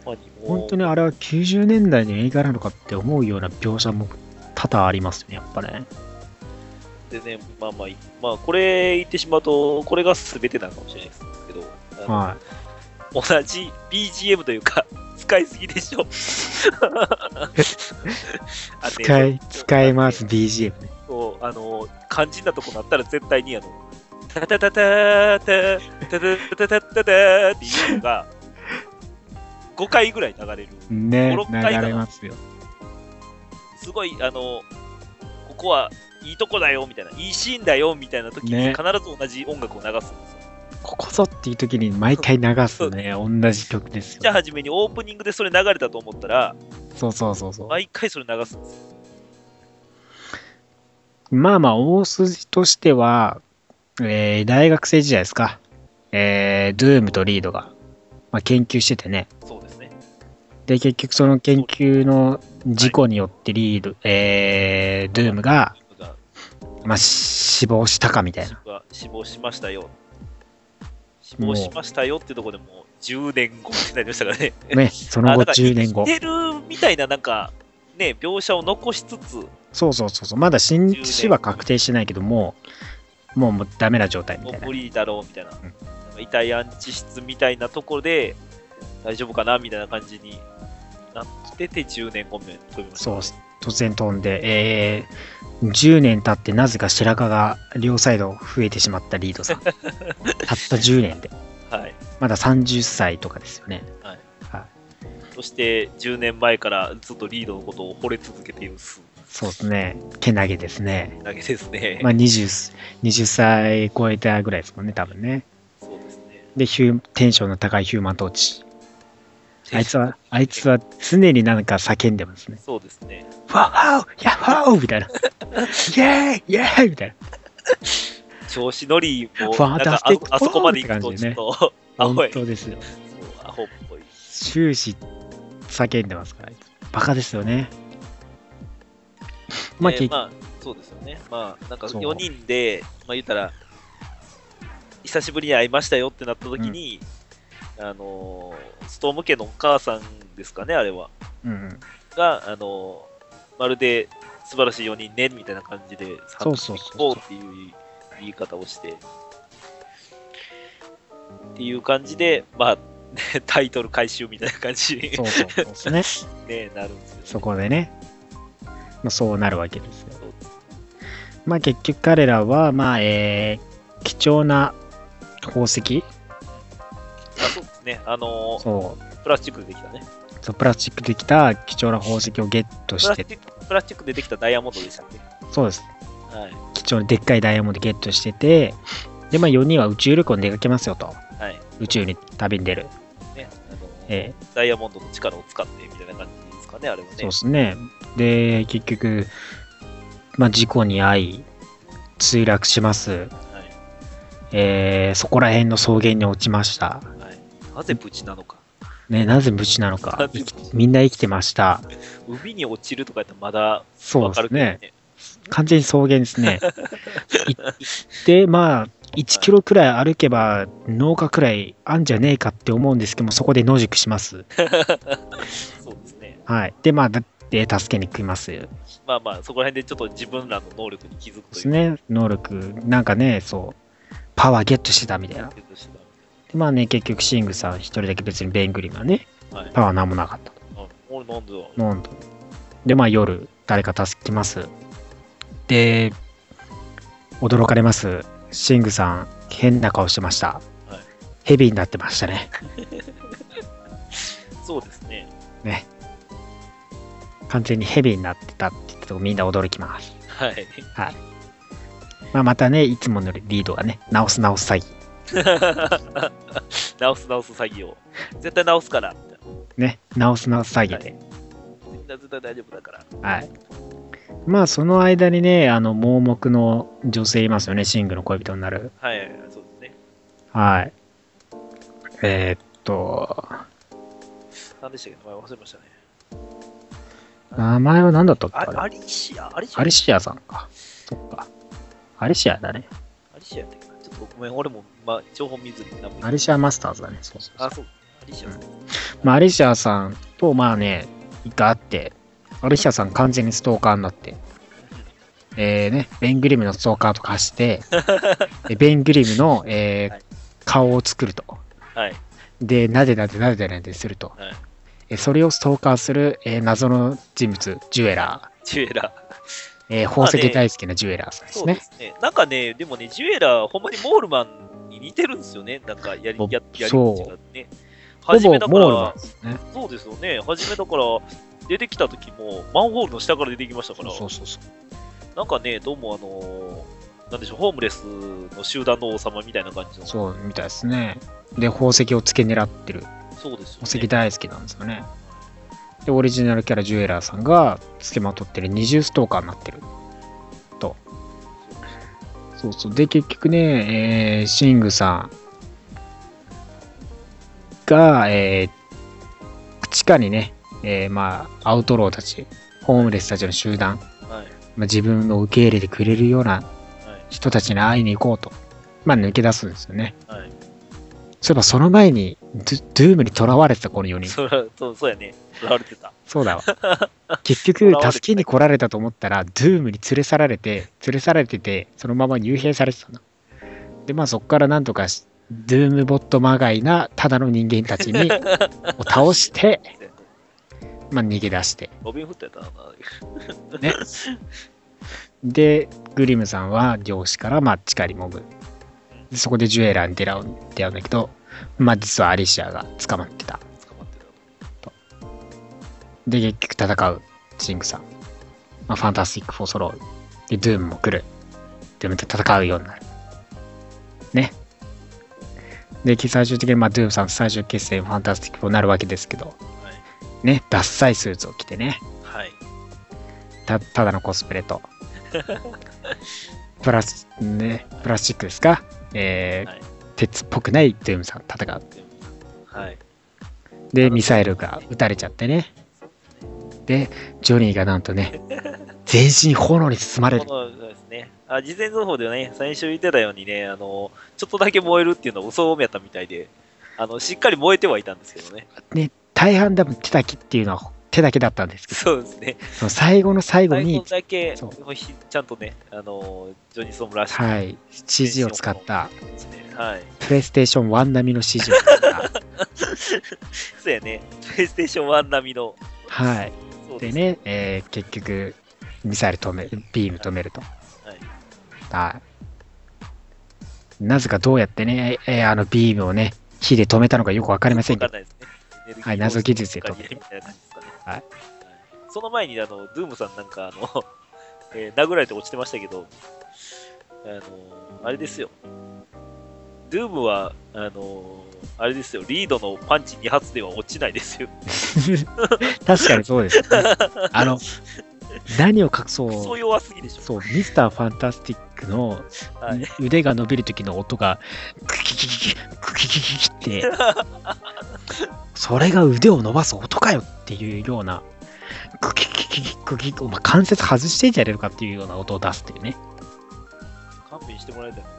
まに本当にあれは90年代の映画なのかって思うような描写も多々ありますよね、やっぱね。でね、まあまあ、まあ、これ言ってしまうと、これが全てなのかもしれないですけど、は同じ BGM というか、使いすぎでしょ。使い、使います、BGM ね。そうあの、肝心なとこなったら絶対にあの、タタタタタタタタタタタタっていうのが、5回ぐらい流れる。ね、5 6流回かなれますよ。すごい、あの、ここはいいとこだよみたいな、いいシーンだよみたいな時にね必ず同じ音楽を流すんですよ。ここぞっていう時に毎回流すね、同じ曲ですよ。じゃあ初めにオープニングでそれ流れたと思ったら、そうそうそうそう。毎回それ流すんですよ。まあまあ、大筋としては、えー大学生時代ですか。えー、ドゥームとリードが、まあ、研究しててね。そうですね。で、結局その研究の事故によってリード、えー、ドゥームが、がまあ、死亡したかみたいな。が死亡しましたよ。死亡しましたよってとこでもう10年後になりましたからね。ね、その後10年後生き。てるみたいななんか、ね、描写を残しつつ、そうそうそうそう。まだ死死は確定してないけども、もうもうダメな状態みたいなもう無。理だろうみたいな、んなんか遺体安置室みたいなところで大丈夫かなみたいな感じになってて10年後目飛びました、そう、突然飛んで、えー、10年経ってなぜか白髪が両サイド増えてしまったリードさん。たった10年で。はい。まだ30歳とかですよね。そして10年前からずっとリードのことを惚れ続けているスそうですね。けなげですね。だけですね。まあ20、20歳超えたぐらいですもんね、多分ね。そうですね。で、ヒューテンションの高いヒューマントーチ。あいつは、あいつは常になんか叫んでますね。そうですね。ファッホーヤッホーみたいな。イェーイイェーイみたいな。調子乗りも、なんかああそこまで行くとちょっと、アホ本い。当ですよ。アホっぽい。終始叫んでますから、バカですよね。まあ、結えーまあ、そうですよね。まあ、なんかそう4人で、まあ言ったら、久しぶりに会いましたよってなった時に、あのーストーム家のお母さんですかね、あれは。うん、が、あのーまるで素晴らしい4人ね、みたいな感じで、そうそうそうっていう言い方をして、っていう感じで、まあ、ね タイトル回収みたいな感じに、そうそうそうですね。ね、なるんですよ、ね。そこでね。まあ、そうなるわけですよ。まあ結局彼らは、まあ、えー、貴重な宝石ね。あのーそう、プラスチックでできたね。そうプラスチックできた貴重な宝石をゲットしてプラスチ、ックプラスチックでできたダイヤモンドでしたっけ？そうです。はい。貴重なでっかいダイヤモンドゲットしてて、で、まあ4人は宇宙旅行に出かけますよと。はい。宇宙に旅に出る。ね、あのえダイヤモンドの力を使ってみたいな感じですかね、あれはね。そうですね。で、結局、まあ事故に遭い、墜落します。はい。えー、そこら辺の草原に落ちました。はい。なぜ無事なのか。ね、なぜ無事なのかみんな生きてました。海に落ちるとかやったらまだそうわかるけどですねね。。完全に草原ですね。い行って、まあ、1キロくらい歩けば農家くらいあんじゃねえかって思うんですけども、そこで野宿します。そうですね。はい。で、まあ、だって助けに来ます。でまあまあ、そこら辺でちょっと自分らの能力に気づくというすね。能力、なんかね、そう、パワーゲットしてたみたいな。でゲットしてまあね、結局、シングさん一人だけ別にベングリムはね、たはい。パワーなんもなかった俺なんでだなんと。で、まあ夜、誰か助けます。で、驚かれます。シングさん、変な顔してました。はいヘビーになってましたね。そうですね。ね。完全にヘビーになってたって言ったとこみんな驚きます。はい。はい。まあまたね、いつものリードがね、直す直す詐欺。直す直す詐欺を。絶対直すから。ね、直す直す詐欺で。みんな絶対大丈夫だから。はい。まあその間にね、あの、盲目の女性いますよね、シングの恋人になる。はい、そうですね。はい。えーっと、何でしたっけ？名前忘れましたね。名前は何だったっけ？ああれ？アリシア？アリシア？アリシアさんか。そっか。アリシアだね。アリシアやったっけな？ちょっとごめん、俺も、まあ、情報見ずにアリシアマスターズだね。そうそうあ、そう。アリシアさん。まあ、アリシアさんと、まあね、一回会って、アリシアさん完全にストーカーになって、えーね、ベングリムのストーカーと化して、でベングリムの、えーはい顔を作ると。はい。で、なでなでなでなで、すると。はいえそれをストーカーする、えー謎の人物、ジュエラジュエラー。ー。えー宝石大好きなジュエラーさんですねそうで。すね。なんかね、でもね、ジュエラー、ほんまにモールマンに似てるんですよね。なんかやり、もややり口がね。ほ初めだからね。そうですよね。初めだから、出てきた時も、マンホールの下から出てきましたから、そうそうそう。なんかね、どうもあのーなんでしょう、ホームレスの集団の王様みたいな感じの。そうみたいですね。で、宝石を付け狙ってる。そうですよ、ね。宝石大好きなんですよね。で、オリジナルキャラジュエラーさんが付けまとってる二重ストーカーになってる。と。そうそう。で、結局ね、えーシングさんが、えー地下にね、えーまあ、アウトローたち、ホームレスたちの集団、はい。まあ、自分を受け入れてくれるようなはい。人たちに会いに行こうと、まあ、抜け出すんですよね。はい。そういえばその前にドゥ、ドゥームに囚われてたこの4人。そらそうそうやね。囚われてた。そうだわ。結囚局助けに来られたと思ったら、ドゥームに連れ去られて、連れ去られてて、そのまま幽閉されてたの。で、まあそこからなんとかし、 Doombot まがいな、ただの人間たちに、を倒して、まあ逃げ出して。ロビンフッドやったな。ね。で、グリムさんは漁師から、まあ地下に潜る。でそこでジュエラーに出会うんだけど、まあ実はアリシアが捕まってた。で、結局戦う、シングさん。まあ、ファンタスティック・フォー・ソロール。で、ドゥームも来る。ドゥームと戦うようになる。ね。で、最終的に、まあ、ドゥームさん最終決戦、ファンタスティックになるわけですけど、はい。ね、ダッサいスーツを着てね、はい。たただのコスプレと、プラス、ね、プラスチックですか？えーはい鉄っぽくないドゥームさん戦う。はい。で、ミサイルが撃たれちゃってね。で、ジョニーがなんとね、全身炎に包まれる。そうですね。あ事前情報ではね、最初言ってたようにね、あの、ちょっとだけ燃えるっていうのは嘘やったみたいで、あの、しっかり燃えてはいたんですけどね。ね、大半多分手だけっていうのは手だけだったんですけど、そうですね。その最後の最後に最後、だけそうひちゃんとね、あの、ジョニー・ソームらしいはい、CG を使った、ですね。はい。プレイステーション1並みの CG を使った。そうやね。プレイステーション1並みの。はい。ですね、えー結局、ミサイル止め、ビーム止めると。はい。はい。なぜかどうやってね、えーあのビームをね、火で止めたのかよくわかりませんけど、ね。はい謎技術でと解けてはいその前に、あの、ドゥームさんなんか、あの、えー殴られて落ちてましたけど、あの、あれですよ。ドゥームは、あの、あれですよ、リードのパンチ2発では落ちないですよ。確かにそうです、ね。あの、何を隠そクソ弱すぎでしょ。そう、ミスターファンタスティックのはい、腕が伸びる時の音が、クキキキキ、クキキキキって、それが腕を伸ばす音かよっていうような、クキキキキ、クキキ、お前関節外してんじゃねえのかっていうような音を出すっていうね。勘弁してもらいたいのは、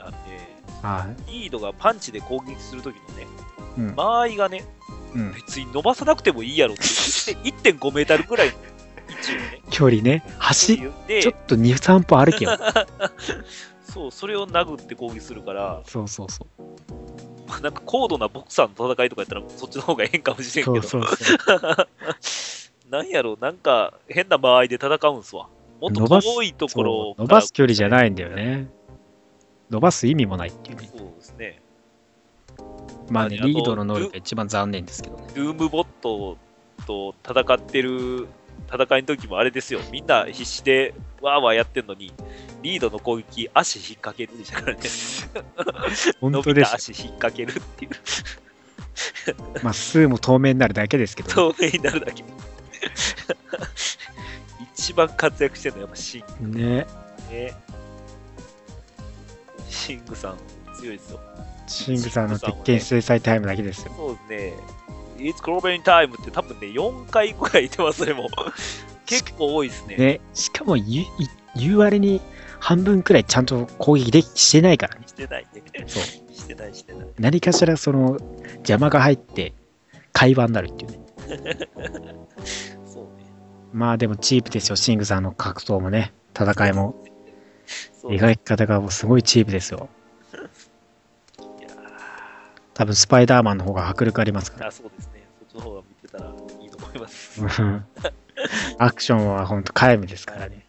あのね、はリードがパンチで攻撃するときのね、うん。間合いがね、うん、別に伸ばさなくてもいいやろって、1.5メータルぐらいの位置をね、距離ね、走言ってちょっと2、3歩歩けよ。そう、それを殴って攻撃するから、そうそうそう。ま あなんか高度なボクサーの戦いとかやったら、そっちの方がええんかもしれんけど、そうそうそう。なんやろ、なんか変な間合いで戦うんすわ。もっと遠いところ伸ばす距離じゃい。ないんだよね。伸ばす意味もないっていうね。そうですね。まあね、リードの能力が一番残念ですけどね。ドゥームボットと戦ってる戦いの時もあれですよ。みんな必死でわーわーやってんのに、リードの攻撃、足引っ掛けるでしたからね。本伸当です。足引っ掛けるっていう。まあ、数も透明になるだけですけど、透明になるだけ。一番活躍してるのはやっぱシンね。グね。シングさん強いですよ。シングさんの鉄拳制裁タイムだけですよ。そうですね。It's Clobbering Time って多分ね、4回ぐらい言ってます、それも。結構多いですね。ね、しかも言うい言う割に半分くらいちゃんと攻撃できしてないからね。してないね。そうしてない、してない。何かしらその邪魔が入って会話になるっていうね。そうね。まあでもチープですよ、シングさんの格闘もね、戦いも、描き方がもうすごいチープですよ。多分スパイダーマンの方が迫力ありますかーあ、そうですね。そっちの方が見てたらいいと思います。アクションは本当皆無ですからね。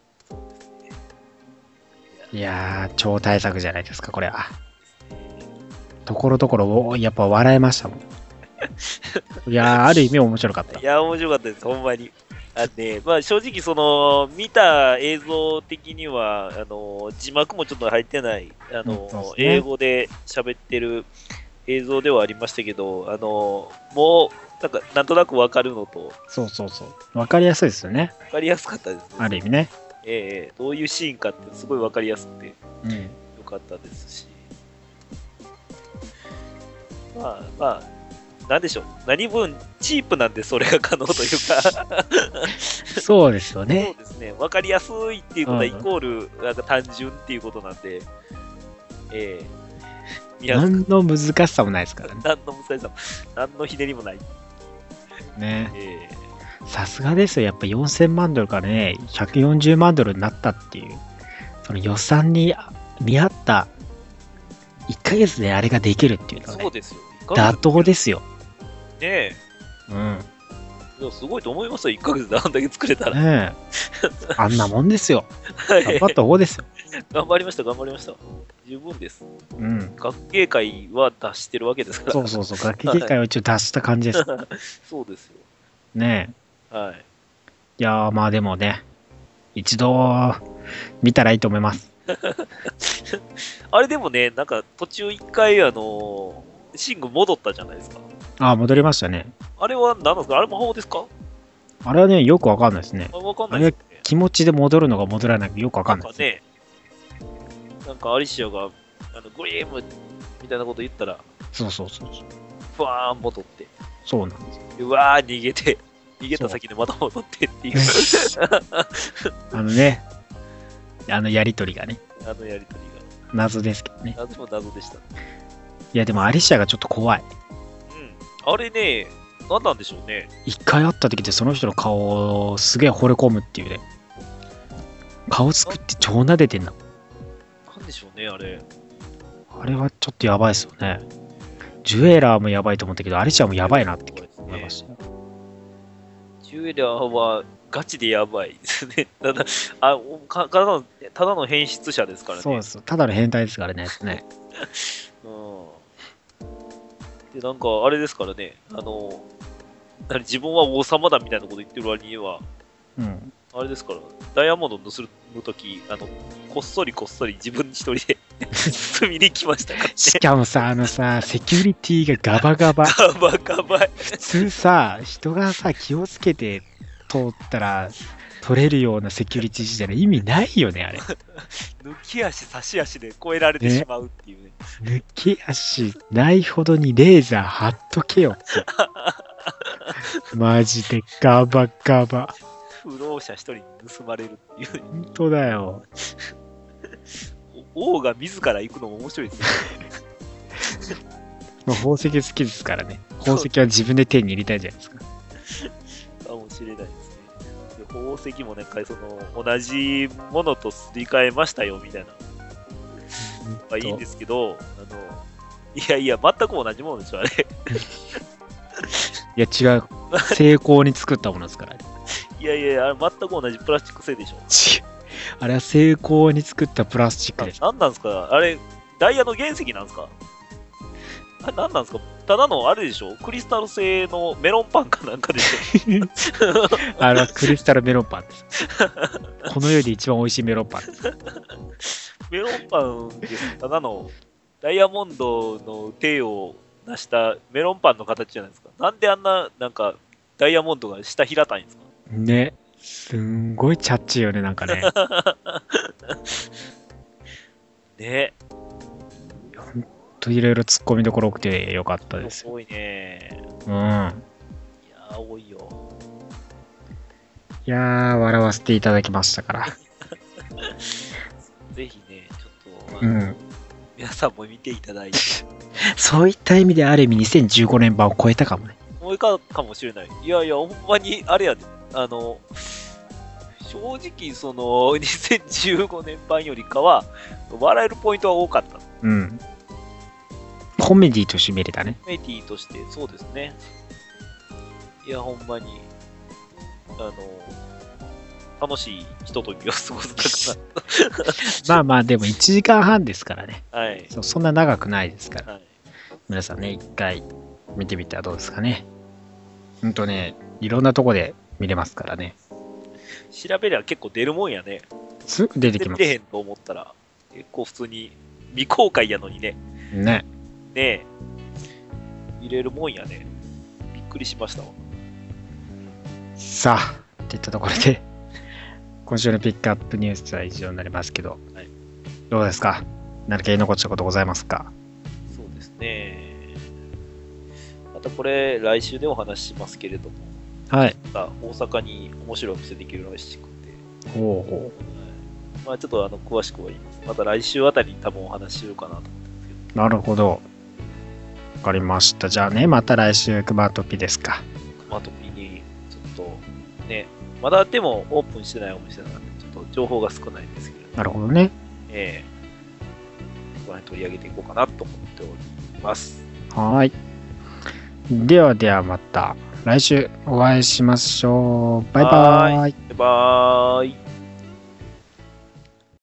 いやー、超大作じゃないですか、これは。ところどころ、おやっぱ笑えましたもん。いやー、ある意味面白かったい。や、面白かったです、ほんまに。あのね、まあ正直その、見た映像的には、あの、字幕もちょっと入ってない、あの、ね英語で喋ってる映像ではありましたけど、あの、もう、なんか、なんとなくわかるのと、そうそうそう。わかりやすいですよね。わかりやすかったですね。ある意味ね。ええどういうシーンかってすごいわかりやすくてようん。かったですし。まあまあ、なんでしょう。何分チープなんでそれが可能というか、そうですよそうね。ですね。わかりやすいっていうことはうんイコール、なんか単純っていうことなんで、ええ見やすく何の難しさもないですからね。何の難しさも、何のひねりもない。ね。ええさすがですよ。やっぱ4000万ドルからね、140万ドルになったっていう、その予算に見合った1ヶ月であれができるっていうのはね、そうですよ。妥当ですよ。ねえ。うん。いやすごいと思いますよ。1ヶ月であんだけ作れたら。ねえ。あんなもんですよ。はい頑張った方ですよ。頑張りました、頑張りました。十分です。うん。学芸会は出してるわけですから。そうそうそう。楽器界を一応出した感じです。そうですよ。ねえ。はい。いやー、まあでもね、一度見たらいいと思います。あれでもね、なんか途中一回、あのー、シング戻ったじゃないですか。ああ、戻りましたね。あれは何なんですか？あれも法ですか？あれはね、よくわかんないですね。あわかんないね。気持ちで戻るのか戻らないかよくわかんないです。ね、なんかアリシアが、あのグリームみたいなこと言ったら、そうそうそう。ふわーん戻って、そうなんです。うわー逃げて、逃げた先でまた戻ってっていう、あのね、あのやりとりがね、あのやりとり謎ですけどね。が。謎も謎でした。いや、でもアリシアがちょっと怖い。うん。あれね、何なんでしょうね。一回会った時でその人の顔をすげえ惚れ込むっていうね。顔作って超撫でてんな。なんでしょうね、あれ。あれはちょっとやばいですよね。ジュエラーもやばいと思ったけど、アリシアもやばいなって思いましたよ。ジュエラーはガチでやばいですね。ただ、あおかただのただの変質者ですからね。そうです。ただの変態ですからね。ね うん。で、なんか、あれですからね、あの、何自分は王様だみたいなこと言ってる割には、うん。あれですから、ダイヤモンド盗むとき、あの、こっそりこっそり自分一人で 盗みに来ましたからね。しかもさ、あのさ、セキュリティがガバガバ。ガバガバ。普通さ、人がさ、気をつけて通ったら、取れるようなセキュリティじゃない意味ないよね、あれ。抜き足、差し足で越えられてしまうっていうね。抜き足ないほどにレーザー貼っとけよって。マジでガバガバ。不老者一人に盗まれるっていうね。本当だよ。王が自ら行くのも面白いですね。まあ宝石好きですからね。宝石は自分で手に入れたいじゃないですか。かもしれないですね。で宝石もなんかその同じものとすり替えましたよみたいなまあいいんですけど、あのいやいや、全く同じものでしょ、あれ。いや違う。成功に作ったものですから。いやいや、あれ全く同じプラスチック製でしょ。違う。あれは成功に作ったプラスチックでしょ。なんなんですか？あれ、ダイヤの原石なんですか？あれ、なんなんですか？ただのあれでしょ？クリスタル製のメロンパンかなんかでしょ あれはクリスタルメロンパンです。この世で一番美味しいメロンパンです。メロンパンです。ただのダイヤモンドの手を出したメロンパンの形じゃないですか。なんであんな、なんか、ダイヤモンドが下平たいんですかね。すんごいチャッチーよね、なんかね。ねほんといろいろ突っ込みどころ多くてよかったですよ。すごいね。うん。いやー、多いよ。いやー、笑わせていただきましたから。ぜひね、ちょっと、あのうん。皆さんも見ていただいて、そういった意味である意味2015年版を超えたかもね。もういかかもしれない。いやいや、ほんまに、あれやで、あの、正直、その、2015年版よりかは、笑えるポイントは多かった。うん。コメディとして見れたね。メディとして、そうですね。いや、ほんまに、あの、楽しいひとときを過ごせたかまあまあ、でも1時間半ですからね。な。はい。そうそんな長くないですから。はい、皆さんね、一回見てみてはどうですかね。ほんとね、いろんなとこで見れますからね。調べりゃ結構出るもんやね。すぐ出てきます。で見れへんと思ったら、結構普通に未公開やのにね、ね。ねえ、見れるもんやね。びっくりしましたわ。さあ、っていったところで、今週のピックアップニュースは以上になりますけど、はいどうですか？何か言い残したことございますか？そうですね。またこれ、来週でお話ししますけれども、はい。大阪に面白いお店できるらしくて、ほうほはいまあちょっとあの詳しくは言います。また来週あたりに多分お話ししようかなと思ってますけど、う。なるほど。わかりました。じゃあね、また来週、クマトピですか。まあ特にちょっとね、まだでもオープンしてないお店なので、ちょっと情報が少ないんですけれども、なるほどね。ええこの辺取り上げていこうかなと思っております。はーい。ではではまた来週お会いしましょう。バイバーイ。バイバーイ。